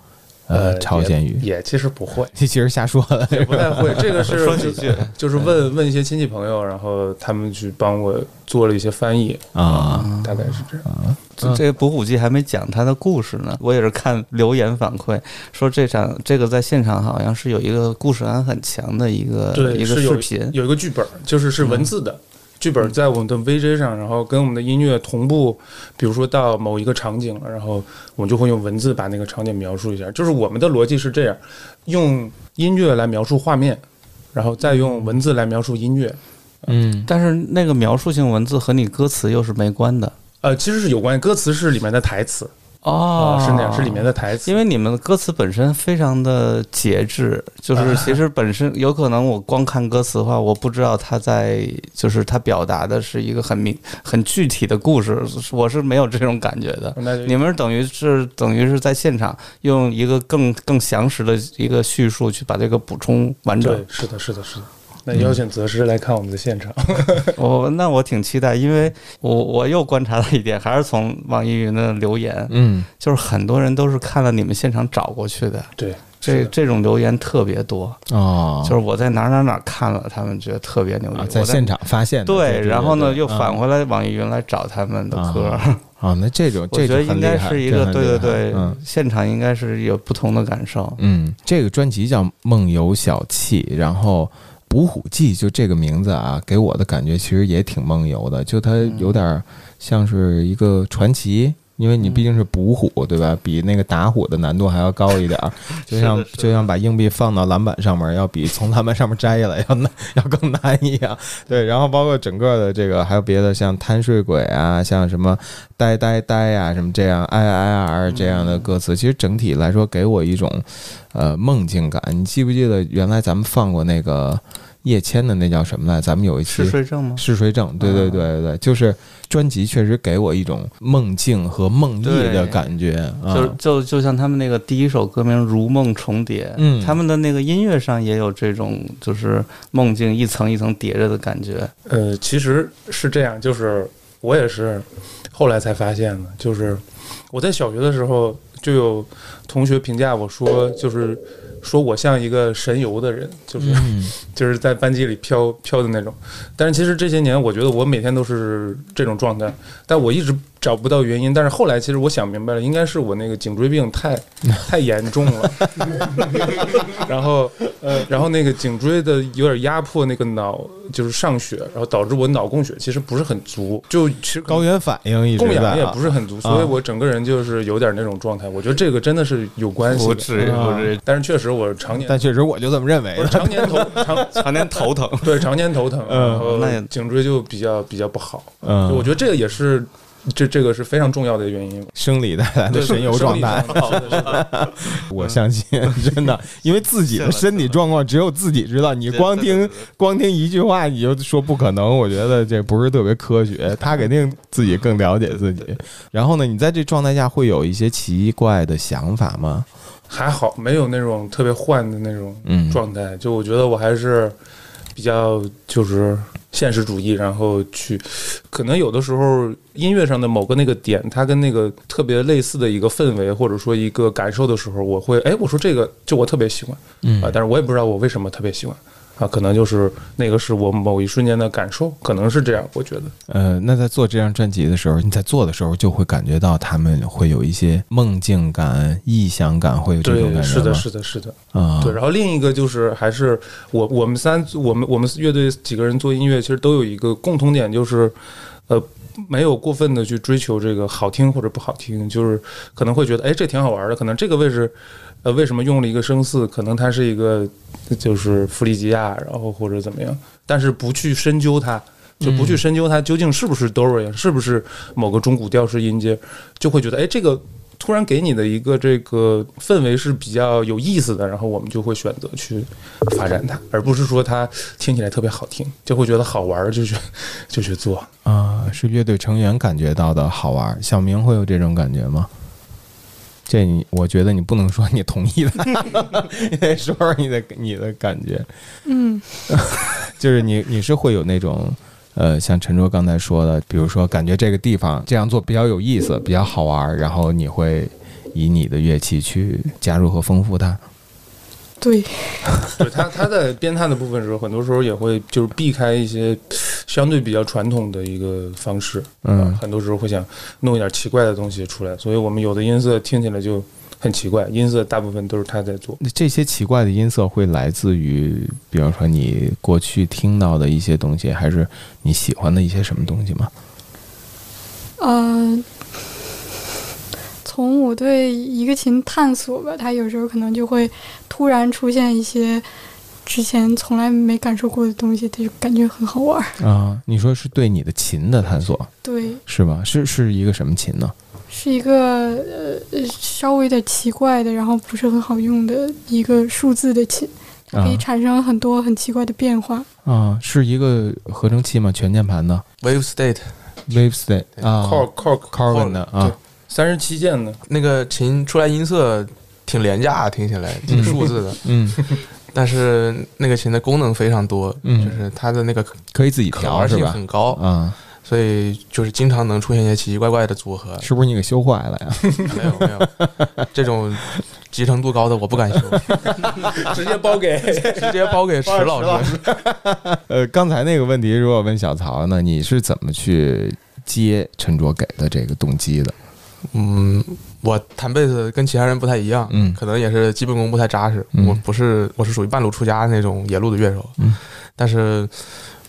呃朝鲜语，也也其实不会，你 其实瞎说的。也不太会。这个是说几句就是问问一些亲戚朋友，然后他们去帮我做了一些翻译啊，大概是这样。这这个补虎记还没讲他的故事呢，我也是看留言反馈说这场这个在现场好像是有一个故事感很强的一个对，一个是有视频，有一个剧本，就是是文字的。剧本在我们的 VJ 上，然后跟我们的音乐同步，比如说到某一个场景了，然后我们就会用文字把那个场景描述一下。就是我们的逻辑是这样：用音乐来描述画面，然后再用文字来描述音乐。嗯但是那个描述性文字和你歌词又是没关的呃，其实是有关，歌词是里面的台词哦啊，是那样，是里面的台词。因为你们的歌词本身非常的节制，就是其实 本身有可能我光看歌词的话，我不知道他在就是他表达的是一个很明很具体的故事，我是没有这种感觉的。你们等于是等于是在现场用一个更更详实的一个叙述去把这个补充完整对，。是的，是的，是的。那邀请泽师来看我们的现场，我那我挺期待，因为我我又观察到一点，还是从网易云的留言，嗯就是很多人都是看了你们现场找过去的。对，这这种留言特别多，哦，就是我在哪儿哪儿哪儿看了，他们觉得特别牛逼。啊，在现场发现的对，然后呢又返回来网易云来找他们的歌，啊，那这种我这觉得应该是一个对对对嗯，现场应该是有不同的感受。嗯，这个专辑叫《梦游小憩》，然后《捕虎记》就这个名字啊，给我的感觉其实也挺梦游的，就它有点像是一个传奇。因为你毕竟是补虎，对吧？比那个打虎的难度还要高一点儿，就像就像把硬币放到篮板上面，要比从篮板上面摘下来要难，要更难一样。对，然后包括整个的这个还有别的，像贪睡鬼啊，像什么呆呆呆啊，什么这样 i i r 这样的歌词，其实整体来说给我一种呃梦境感。你记不记得原来咱们放过那个叶谦的那叫什么来？咱们有一期嗜睡症吗？嗜睡症，对对对对对，就是专辑确实给我一种梦境和梦呓的感觉啊。就就就像他们那个第一首歌名《如梦重叠》，嗯他们的那个音乐上也有这种就是梦境一层一层叠着的感觉。呃，其实是这样，就是我也是后来才发现的，就是我在小学的时候就有同学评价我说，就是说我像一个神游的人，就是、嗯 就是在班级里飘飘的那种。但是其实这些年，我觉得我每天都是这种状态，但我一直找不到原因。但是后来其实我想明白了，应该是我那个颈椎病太 太严重了，然后呃，然后那个颈椎的有点压迫那个脑，就是上血，然后导致我脑供血其实不是很足，就其实高原反应一直供氧也不是很足，所以我整个人就是有点那种状态。我觉得这个真的是有关系的，不至于，啊。不至于，但是确实我常年但确实我就这么认为。常年头常 常年头疼。对常年头疼，嗯。然后那颈椎就比较比较不好。嗯，我觉得这个也是这这个是非常重要的原因。生理带来的神游状态，我相信真的，因为自己的身体状况只有自己知道，你光听光听一句话你就说不可能，我觉得这不是特别科学。他肯定自己更了解自己。然后呢，你在这状态下会有一些奇怪的想法吗？还好没有那种特别幻的那种嗯状态。就我觉得我还是比较就是现实主义，然后去可能有的时候音乐上的某个那个点，它跟那个特别类似的一个氛围或者说一个感受的时候，我会哎，我说这个就我特别喜欢嗯。啊，但是我也不知道我为什么特别喜欢啊，可能就是那个是我某一瞬间的感受，可能是这样，我觉得。呃，那在做这张专辑的时候，你在做的时候就会感觉到他们会有一些梦境感、臆想感，会有这种，感觉是的，是的，是的。啊，对，然后另一个就是还是我我们三我们我们乐队几个人做音乐，其实都有一个共同点，就是呃没有过分的去追求这个好听或者不好听，就是可能会觉得哎这挺好玩的，可能这个位置呃为什么用了一个声四，可能它是一个就是弗里吉亚，然后或者怎么样，但是不去深究它。就不去深究它究竟是不是 Dorian，是不是某个中古调式音阶，就会觉得哎，这个突然给你的一个这个氛围是比较有意思的，然后我们就会选择去发展它，而不是说它听起来特别好听，就会觉得好玩儿就去就去做。啊，是乐队成员感觉到的好玩。小明会有这种感觉吗？这你，我觉得你不能说你同意的，你得说说你的你的感觉。嗯，就是你你是会有那种呃，像陈卓刚才说的，比如说感觉这个地方这样做比较有意思，比较好玩，然后你会以你的乐器去加入和丰富它。对，对他他在编探的部分时候，很多时候也会就是避开一些相对比较传统的一个方式，嗯啊很多时候会想弄一点奇怪的东西出来，所以我们有的音色听起来就很奇怪，音色大部分都是他在做。那这些奇怪的音色会来自于，比方说你过去听到的一些东西，还是你喜欢的一些什么东西吗？呃，从我对一个琴探索吧，它有时候可能就会突然出现一些之前从来没感受过的东西，它就感觉很好玩儿。啊，你说是对你的琴的探索对，是吧？是是一个什么琴呢？是一个呃呃稍微有点奇怪的，然后不是很好用的一个数字的琴，它可以啊产生很多很奇怪的变化。啊，是一个合成器吗？全键盘的 Wave State Wave State 啊 Cork Cork Corwin 的对啊，三十七键的，那个琴出来音色挺廉价，听起来挺数字的，嗯但是那个琴的功能非常多，嗯就是它的那个可以自己调是吧？很高，啊，所以就是经常能出现一些奇奇怪怪的组合。是不是你给修坏了呀？没有没有，这种集成度高的我不敢修，直接包给 直接包给池老师。呃，刚才那个问题，如果问小曹呢，你是怎么去接陈卓给的这个动机的？嗯，我弹贝斯跟其他人不太一样，嗯可能也是基本功不太扎实。嗯我不是我是属于半路出家那种野路的乐手，嗯但是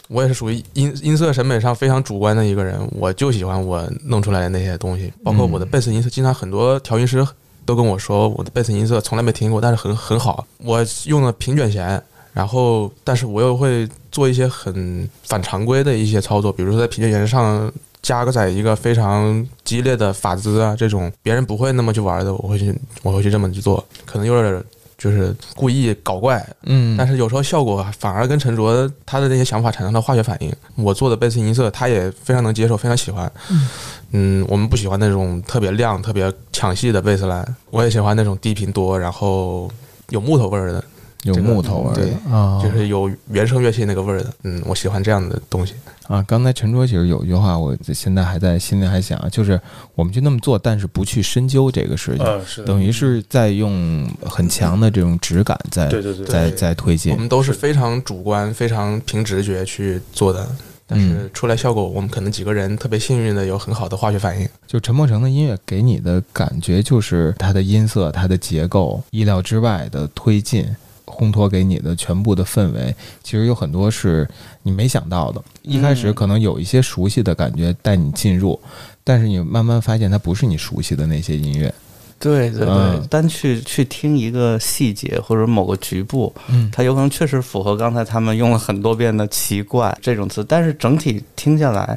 我也是属于音音色审美上非常主观的一个人，我就喜欢我弄出来的那些东西，包括我的贝斯音色，经常很多调音师都跟我说我的贝斯音色从来没听过，但是很很好。我用了平卷弦。然后，但是我又会做一些很反常规的一些操作，比如说在平卷弦上加个在一个非常激烈的法兹啊，这种别人不会那么去玩的，我会去我会去这么去做，可能有点就是故意搞怪，嗯但是有时候效果反而跟陈卓他的那些想法产生了化学反应。我做的贝斯音色，他也非常能接受，非常喜欢。嗯，我们不喜欢那种特别亮、特别抢戏的贝斯兰，我也喜欢那种低频多，然后有木头味儿的，有木头味儿对的啊，就是有原声乐器那个味儿的。嗯，我喜欢这样的东西。啊，刚才陈卓其实有一句话，我现在还在心里还想，就是我们就那么做，但是不去深究这个事情，嗯，是，等于是在用很强的这种质感在对对对，在在推进我。们都是非常主观、非常凭直觉去做的，但是出来效果，我们可能几个人特别幸运的有很好的化学反应。就陈默成的音乐给你的感觉，就是它的音色、它的结构意料之外的推进，烘托给你的全部的氛围，其实有很多是你没想到的。一开始嗯可能有一些熟悉的感觉带你进入，但是你慢慢发现它不是你熟悉的那些音乐。对对对，嗯单去去听一个细节或者某个局部，嗯它有可能确实符合刚才他们用了很多遍的“奇怪”这种词，但是整体听下来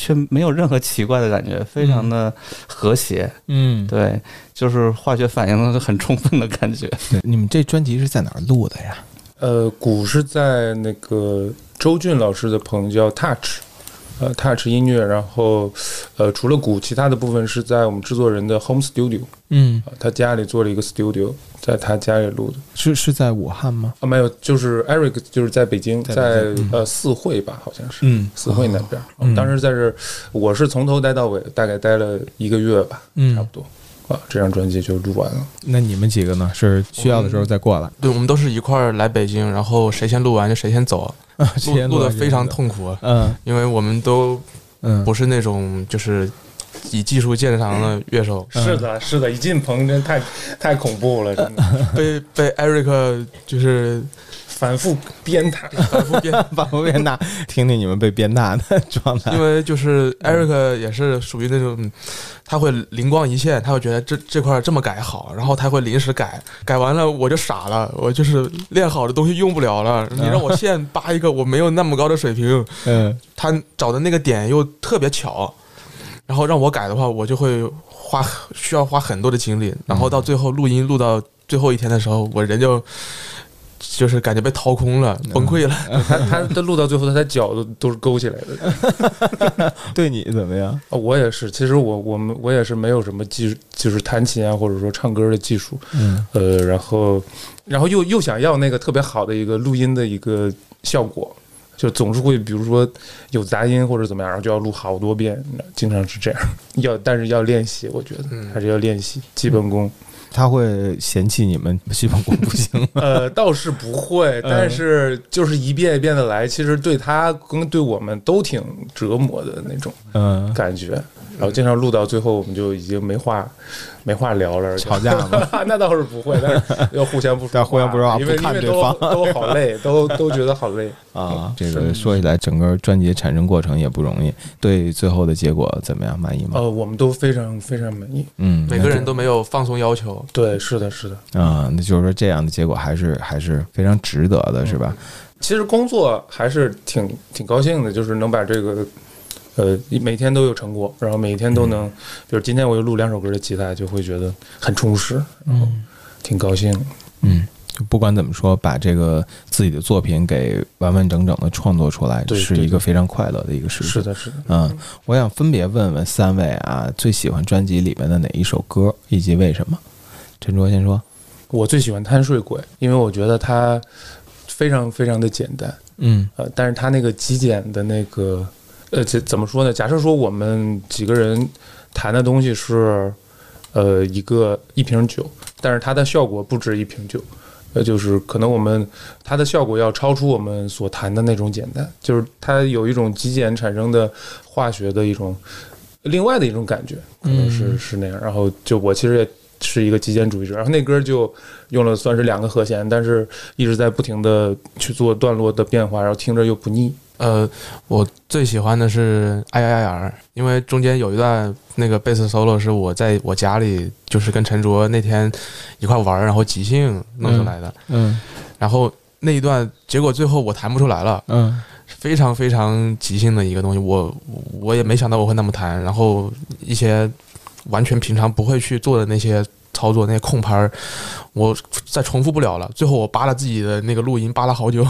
却没有任何奇怪的感觉，非常的和谐。嗯，对，就是化学反应很充分的感觉。对，你们这专辑是在哪儿录的呀？呃，鼓是在那个周俊老师的棚叫 Touch，呃，Touch 音乐，然后呃，除了鼓，其他的部分是在我们制作人的 Home Studio，嗯，啊，他家里做了一个 studio，在他家里录的。是是在武汉吗？啊，没有，就是 Eric 就是在北京，在呃四惠吧，好像是。嗯四惠那边，嗯当时在这，我是从头待到尾，大概待了一个月吧，嗯差不多。啊，这张专辑就录完了。那你们几个呢？是需要的时候再过来，对，我们都是一块儿来北京，然后谁先录完就谁先走，录录的非常。痛苦，嗯因为我们都嗯，不是那种就是以技术见长的乐手，嗯是的，是的，一进棚真太太恐怖了，真的，被被 Eric 就是反复鞭挞。反复编，反复变大，听听你们被鞭挞的状态。因为就是 Eric 也是属于那种，他会灵光一现，他会觉得这这块这么改好，然后他会临时改，改完了我就傻了，我就是练好的东西用不了了，你让我现扒一个我没有那么高的水平，嗯他找的那个点又特别巧，然后让我改的话，我就会花需要花很多的精力，然后到最后录音录到最后一天的时候，我人就就是感觉被掏空了，崩溃了。他他他录到最后，他的脚都都是勾起来的。对你怎么样？啊，我也是，其实我我们我也是没有什么技，就是弹琴啊，或者说唱歌的技术，嗯呃，然后然后又又想要那个特别好的一个录音的一个效果，就总是会比如说有杂音或者怎么样，然后就要录好多遍，经常是这样。要但是要练习，我觉得嗯还是要练习基本功。他会嫌弃你们基本功不行吗？呃，倒是不会，但是就是一遍一遍的来，其实对他跟对我们都挺折磨的那种嗯，感觉。然后经常录到最后，我们就已经没话没话聊了，吵架了？那倒是不会，但是要互相不说但互相不说话因为看因为都对方都好累，都都觉得好累。啊，这个说起来，整个专辑产生过程也不容易。对最后的结果怎么样？满意吗？呃，我们都非常非常满意。嗯，每个人都没有放松要求，对，是的，是的。啊，那就是说这样的结果还是还是非常值得的，是吧？其实工作还是挺挺高兴的，就是能把这个。呃，每天都有成果，然后每天都能，比如今天我又录两首歌的吉他，就会觉得很充实，然后挺高兴。嗯，就不管怎么说，把这个自己的作品给完完整整的创作出来，是一个非常快乐的一个事情。是的，是的。嗯，我想分别问问三位啊，最喜欢专辑里面的哪一首歌，以及为什么？陈卓先说。我最喜欢《贪睡鬼》，因为我觉得它非常非常的简单，嗯呃，但是它那个极简的那个，呃，怎怎么说呢？假设说我们几个人谈的东西是，呃，一个一瓶酒，但是它的效果不止一瓶酒，呃，就是可能我们它的效果要超出我们所谈的那种简单，就是它有一种极简产生的化学的一种另外的一种感觉，可能是、嗯是那样。然后就我其实也是一个极简主义者，然后那歌就用了算是两个和弦，但是一直在不停的去做段落的变化，然后听着又不腻。呃，我最喜欢的是 I I R，因为中间有一段那个贝斯 solo 是我在我家里就是跟陈卓那天一块玩，然后即兴弄出来的，嗯。然后那一段结果最后我弹不出来了，嗯非常非常即兴的一个东西，我我也没想到我会那么弹，然后一些完全平常不会去做的那些操作，那些空拍儿，我再重复不了了。最后我扒了自己的那个录音，扒了好久。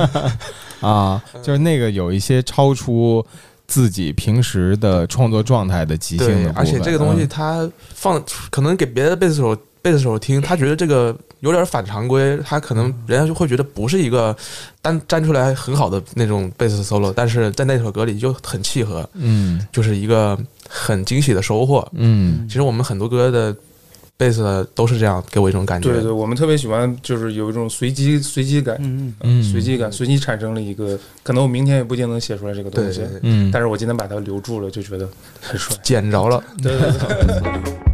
啊，就是那个有一些超出自己平时的创作状态的即兴的，部而且这个东西嗯它放可能给别的贝斯手贝斯手听，他觉得这个有点反常规，他可能人家就会觉得不是一个单粘出来很好的那种贝斯 solo，但是在那首歌里就很契合，嗯就是一个很惊喜的收获。嗯其实我们很多歌的贝斯都是这样给我一种感觉。对对，我们特别喜欢，就是有一种随机随机感，嗯，嗯随机感，随机产生了一个，可能我明天也不一定能写出来这个东西，嗯，但是我今天把它留住了，就觉得很帅。捡着了。对对对。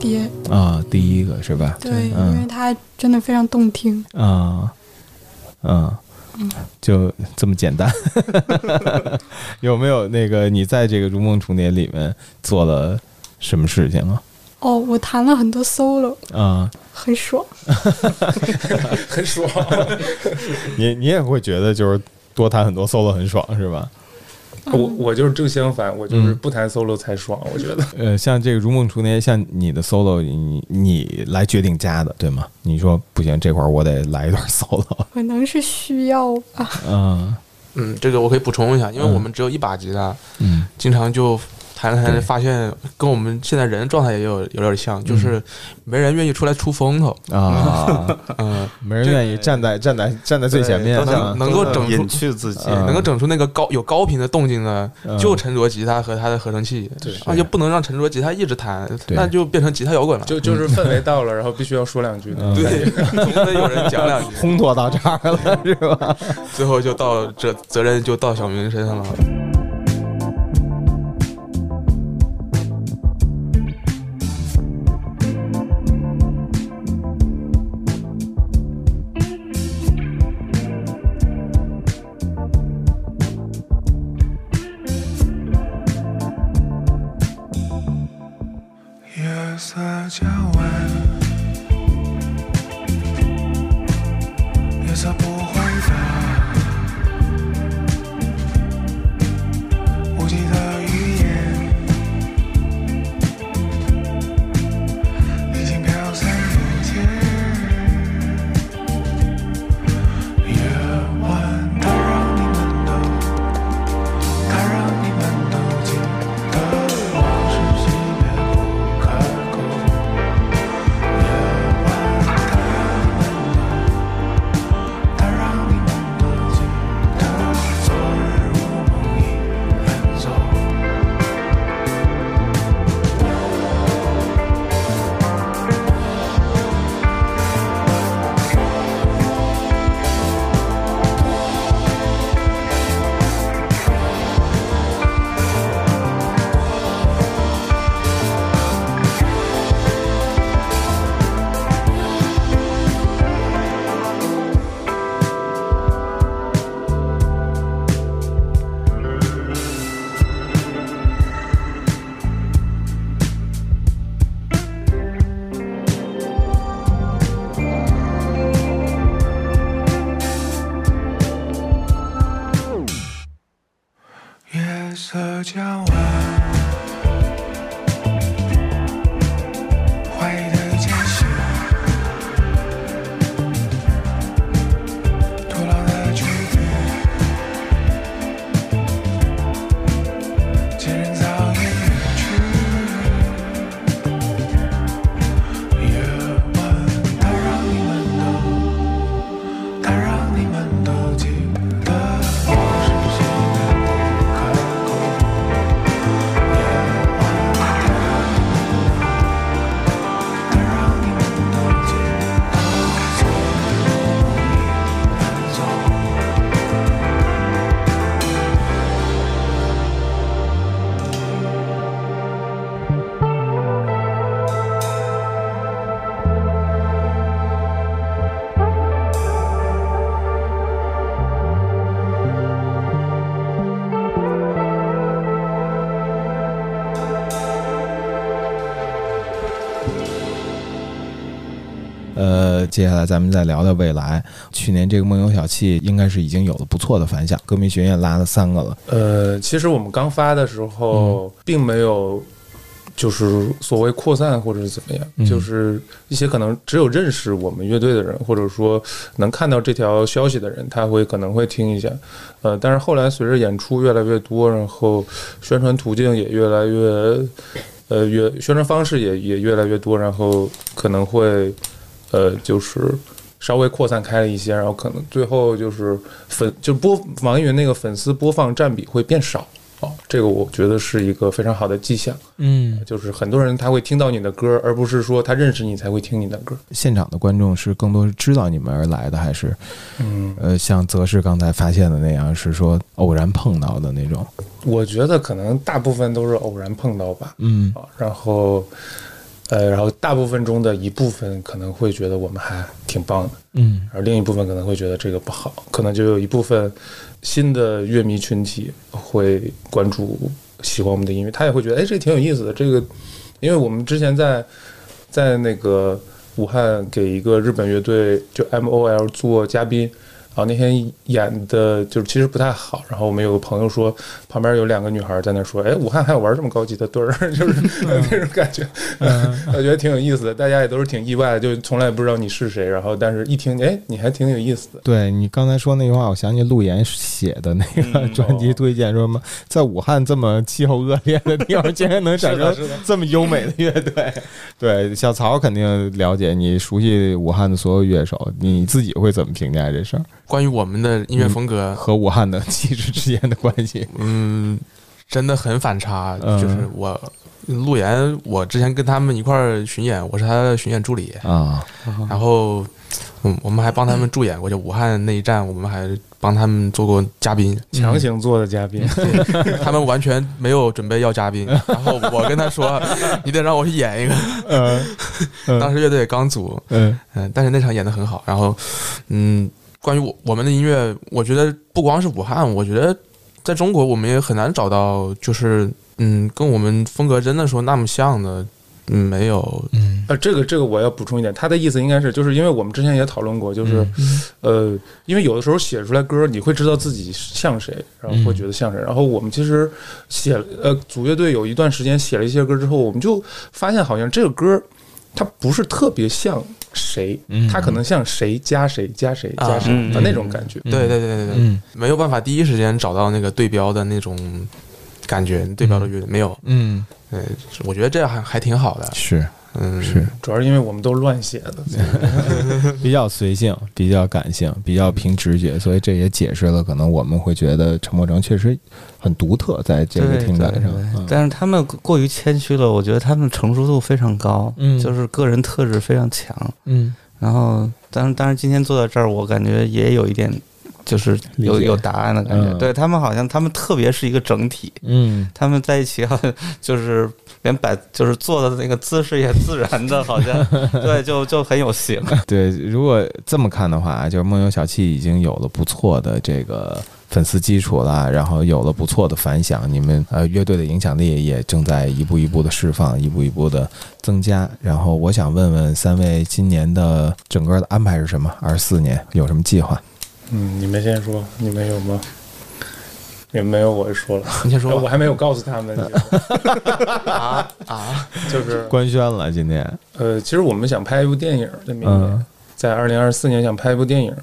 梦重叠》，啊，第一个是吧？对，因嗯为它真的非常动听。啊，嗯，就这么简单。有没有那个你在这个《如梦重叠》里面做了什么事情啊？哦，我弹了很多 solo，啊，很爽。很爽。你你也会觉得就是多弹很多 solo 很爽是吧？我我就是正相反，我就是嗯不弹 solo 才爽，我觉得。呃，像这个《如梦初年》，像你的 solo，你你来决定加的对吗？你说不行，这块儿我得来一段 solo。可能是需要吧。嗯嗯，这个我可以补充一下，因为嗯我们只有一把吉他，嗯经常就弹着弹着发现跟我们现在人的状态也有有点像，就是没人愿意出来出风头。啊，嗯，没人愿意站在站在站在最前面能能够整出隐去自己。嗯能够整出那个高有高频的动静的，嗯就沉着吉他和他的合成器。对而且不能让沉着吉他一直弹，那就变成吉他摇滚了。就就是氛围到了，然后必须要说两句。嗯对，总得有人讲两句，烘托到这儿了是吧？最后就到这责任就到小明身上了。接下来咱们再聊聊未来。去年这个梦游小憩应该是已经有了不错的反响，歌迷学院拉了三个了。呃，其实我们刚发的时候，并没有就是所谓扩散或者是怎么样，嗯就是一些可能只有认识我们乐队的人，或者说能看到这条消息的人，他会可能会听一下。呃，但是后来随着演出越来越多，然后宣传途径也越来越，呃，越宣传方式也也越来越多，然后可能会，呃，就是。稍微扩散开了一些，然后可能最后就是粉就播网易云那个粉丝播放占比会变少啊，这个我觉得是一个非常好的迹象。嗯，就是很多人他会听到你的歌，而不是说他认识你才会听你的歌。现场的观众是更多是知道你们而来的，还是嗯，呃像泽是刚才发现的那样，是说偶然碰到的那种？我觉得可能大部分都是偶然碰到吧。嗯啊，然后，呃，然后大部分中的一部分可能会觉得我们还挺棒的，嗯而另一部分可能会觉得这个不好，可能就有一部分新的乐迷群体会关注、喜欢我们的音乐，他也会觉得，哎，这挺有意思的。这个，因为我们之前在在那个武汉给一个日本乐队就 M O L 做嘉宾。然后那天演的就是其实不太好，然后我们有个朋友说，旁边有两个女孩在那说，哎，武汉还有玩这么高级的队儿，就是 那种感觉，我觉得挺有意思的。大家也都是挺意外的，就从来不知道你是谁，然后但是一听，哎，你还挺有意思的。对你刚才说那句话，我想起陆岩写的那个嗯专辑推荐，说什么在武汉这么气候恶劣的地方，竟然能产生 这么优美的乐队。对，小曹肯定了解你，熟悉武汉的所有乐手，你自己会怎么评价这事儿关于我们的音乐风格，和武汉的气质之间的关系？嗯，真的很反差。嗯就是我陆岩，我之前跟他们一块儿巡演，我是他的巡演助理，啊，然后嗯，我们还帮他们助演过，就武汉那一站，我们还帮他们做过嘉宾，强行做的嘉宾，他们完全没有准备要嘉宾，然后我跟他说，你得让我去演一个。嗯当时乐队也刚组，嗯嗯，但是那场演的很好。然后，嗯，关于我我们的音乐，我觉得不光是武汉，我觉得在中国我们也很难找到，就是嗯，跟我们风格真的说那么像的，嗯，没有。嗯呃，这个这个我要补充一点，他的意思应该是，就是因为我们之前也讨论过，就是、呃，因为有的时候写出来歌，你会知道自己像谁，然后会觉得像谁。然后我们其实写呃组乐队有一段时间写了一些歌之后，我们就发现好像这个歌它不是特别像谁，嗯它可能像谁加谁加谁加谁嗯的那种感觉。对对对对对，嗯没有办法第一时间找到那个对标的那种感觉，对标的乐队没有。嗯，对，我觉得这样还还挺好的。是嗯，是。主要是因为我们都乱写的，比较随性，比较感性，比较凭直觉，所以这也解释了可能我们会觉得陈柏成确实很独特，在这个对听感上。但是他们过于谦虚了，我觉得他们成熟度非常高，嗯就是个人特质非常强。嗯然后，当然，当然，今天坐在这儿，我感觉也有一点，就是有有答案的感觉。嗯对他们好像，他们特别是一个整体，嗯他们在一起好像就是连摆就是坐的那个姿势也自然的，好像对，就就很有型。对，如果这么看的话，就是梦游小七已经有了不错的这个粉丝基础了，然后有了不错的反响，你们呃乐队的影响力也正在一步一步的释放，一步一步的增加。然后我想问问三位，今年的整个的安排是什么？二四年有什么计划？嗯，你们先说，你们有吗？你们没有，我就说了，你先说吧。我还没有告诉他们，啊啊，就是官宣了，今天。呃，其实我们想拍一部电影，在明年，嗯。在二零二四年想拍一部电影，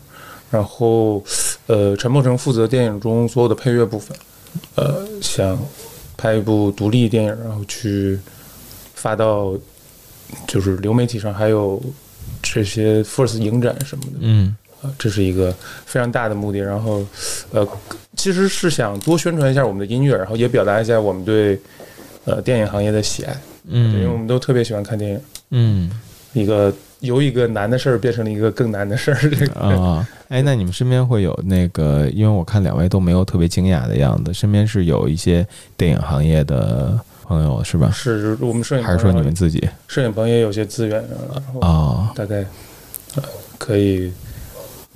然后呃，陈柏成负责电影中所有的配乐部分，呃，想拍一部独立电影，然后去发到就是流媒体上，还有这些 First 影展什么的，嗯呃，这是一个非常大的目的。然后，呃，其实是想多宣传一下我们的音乐，然后也表达一下我们对呃电影行业的喜爱，嗯因为我嗯们都特别喜欢看电影。嗯一个由一个难的事儿变成了一个更难的事儿，这个、啊，哎，那你们身边会有那个？因为我看两位都没有特别惊讶的样子，身边是有一些电影行业的朋友是吧？是我们摄影还是说你们自己？摄影棚也有些资源，然后哦，大概呃可以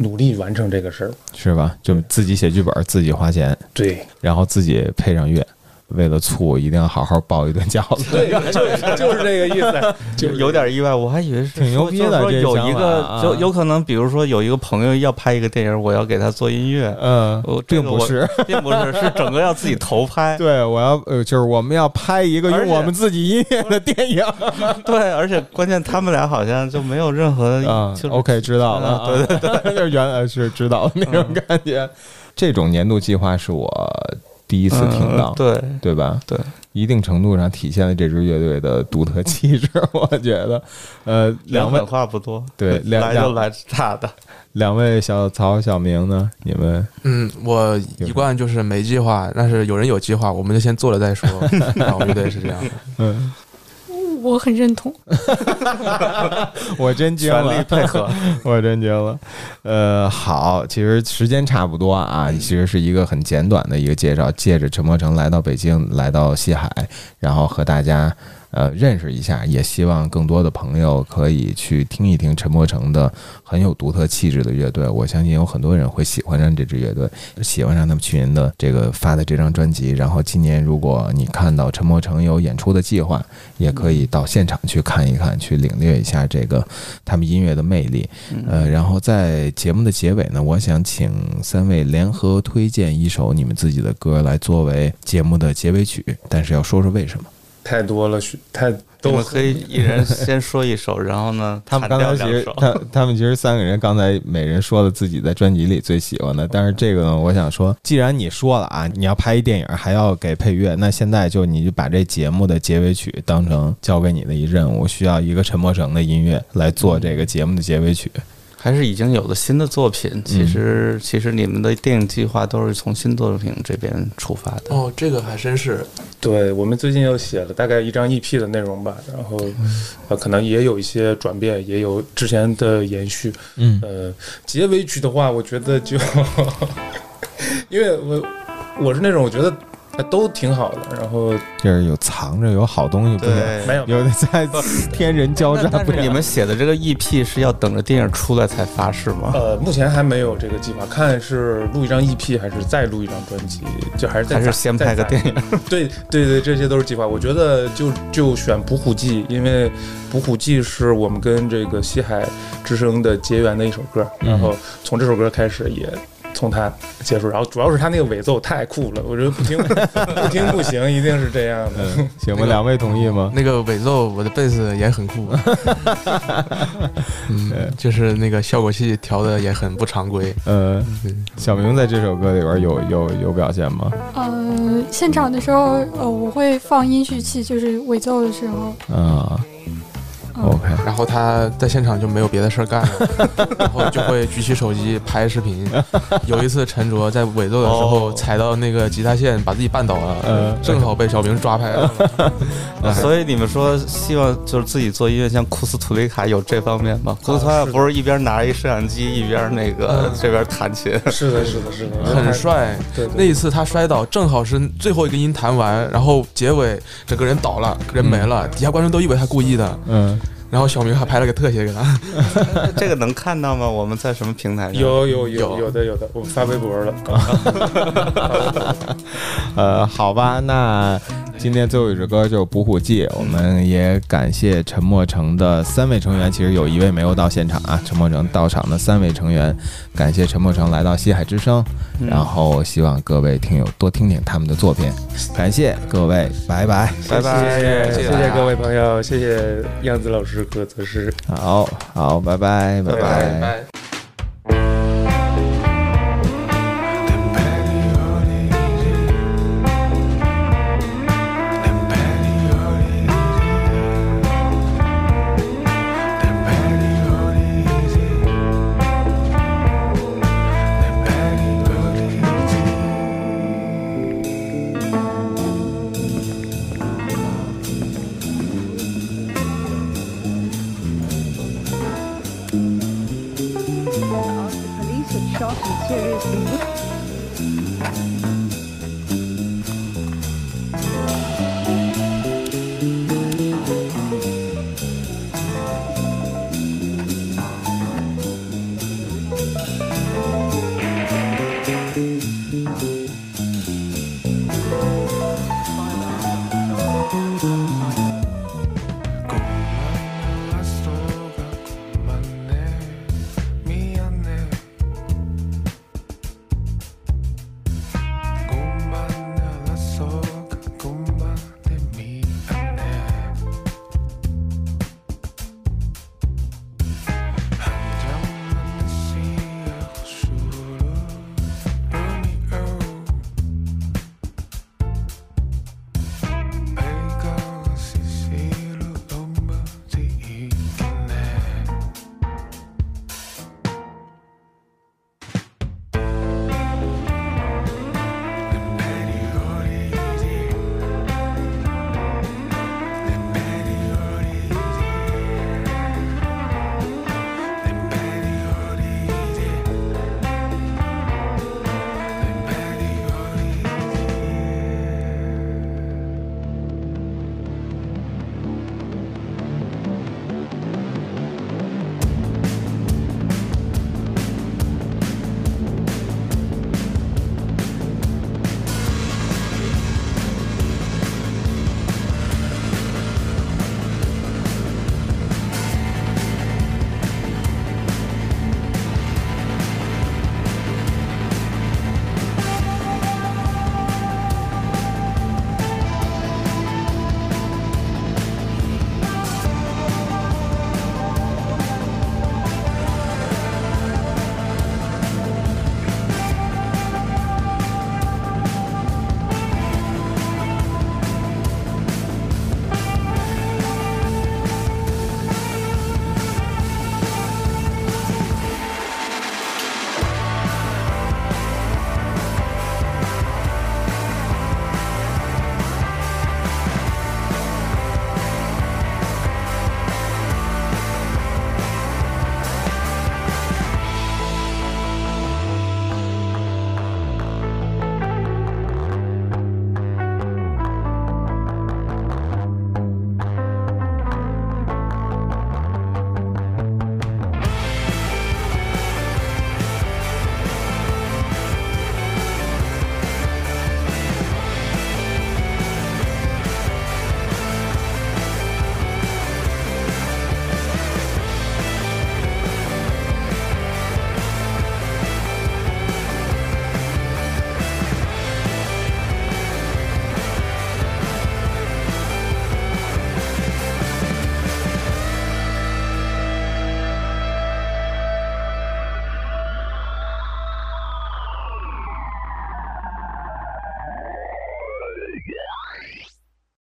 努力完成这个事儿。是吧？就自己写剧本，自己花钱，对，然后自己配上乐，为了醋一定要好好包一顿饺子。对，就是就是这个意思，就是有点意外，我还以为是挺牛逼的说就是有一个就有可能，比如说有一个朋友要拍一个电影，我要给他做音乐，嗯并不是。并不是，是整个要自己投拍。对，我要呃，就是我们要拍一个用我们自己音乐的电影 对，而且关键他们俩好像就没有任何啊就是。OK，知道了，啊对对对，就是原来是知道的那种感觉。这种年度计划是我第一次听到，嗯对对吧？对，一定程度上体现了这支乐队的独特气质，我觉得。呃，两位话不多，对 两两来就来差的，两位小曹、小明呢？你们嗯，我一贯就是没计划，但是有人有计划，我们就先做了再说。啊，我觉得是这样的。嗯，我很认同。我真惊全力了，配合。我真惊了。呃，好，其实时间差不多啊，其实是一个很简短的一个介绍，借着陈柏成来到北京，来到西海，然后和大家。呃，认识一下，也希望更多的朋友可以去听一听陈柏成的很有独特气质的乐队。我相信有很多人会喜欢上这支乐队，喜欢上他们去年的这个发的这张专辑。然后今年如果你看到陈柏成有演出的计划，也可以到现场去看一看，去领略一下这个他们音乐的魅力。呃，然后在节目的结尾呢，我想请三位联合推荐一首你们自己的歌来作为节目的结尾曲，但是要说说为什么。太多了，许太我都们可以一人先说一首，然后呢，他们刚才其实。他他们其实三个人刚才每人说了自己在专辑里最喜欢的，但是这个呢，我想说，既然你说了啊，你要拍一电影还要给配乐，那现在就你就把这节目的结尾曲当成交给你的一任务，需要一个陈默成的音乐来做这个节目的结尾曲。还是已经有了新的作品。嗯其实，其实你们的电影计划都是从新作品这边出发的。哦，这个还真是。对我们最近又写了大概一张 EP 的内容吧，然后呃可能也有一些转变，也有之前的延续。嗯呃，结尾曲的话，我觉得就 因为我我是那种我觉得呃都挺好的，然后就是有藏着有好东西，对，没有有的在 天人交战你们写的这个 EP 是要等着电影出来才发是吗？呃目前还没有这个计划，看是录一张 EP 还是再录一张专辑，就还是再还是先拍个电影？对对对，这些都是计划。我觉得就就选《捕虎记》，因为《捕虎记》是我们跟这个西海之声的结缘的一首歌，嗯然后从这首歌开始也。从他结束，然后主要是他那个尾奏太酷了，我觉得不听 不听不行，一定是这样的。嗯，行吧，两位同意吗？那个尾奏，我的贝斯也很酷。嗯，就是那个效果器调的也很不常规。呃，嗯，小明在这首歌里边有有有表现吗？呃，现场的时候，呃，我会放音序器，就是尾奏的时候。啊嗯，OK，然后他在现场就没有别的事儿干了，然后就会举起手机拍视频。有一次陈卓在尾奏的时候哦踩到那个吉他线，把自己绊倒了，呃正好被小明抓拍了。所以你们说希望就是自己做音乐，像库斯图里卡有这方面吗？库斯图里卡不是一边拿着一摄像机，一边那个嗯这边弹琴。是的，是的，是的，很帅。对对那一次他摔倒，正好是最后一个音弹完，然后结尾整个人倒了，人没了，底下观众都以为他故意的。嗯，然后小明还拍了个特写给他。这个能看到吗？我们在什么平台上？有有有有有的有的，我发微博了。呃，好吧，那今天最后一首歌就是《捕虎记》，我们也感谢陈默成的三位成员，其实有一位没有到现场啊，陈默成到场的三位成员，感谢陈默成来到西海之声，嗯然后希望各位听友多听听他们的作品，感谢各位，拜拜，拜拜谢谢谢谢谢谢各位朋友，谢谢样子老师和泽师。好好，拜拜，拜拜。拜。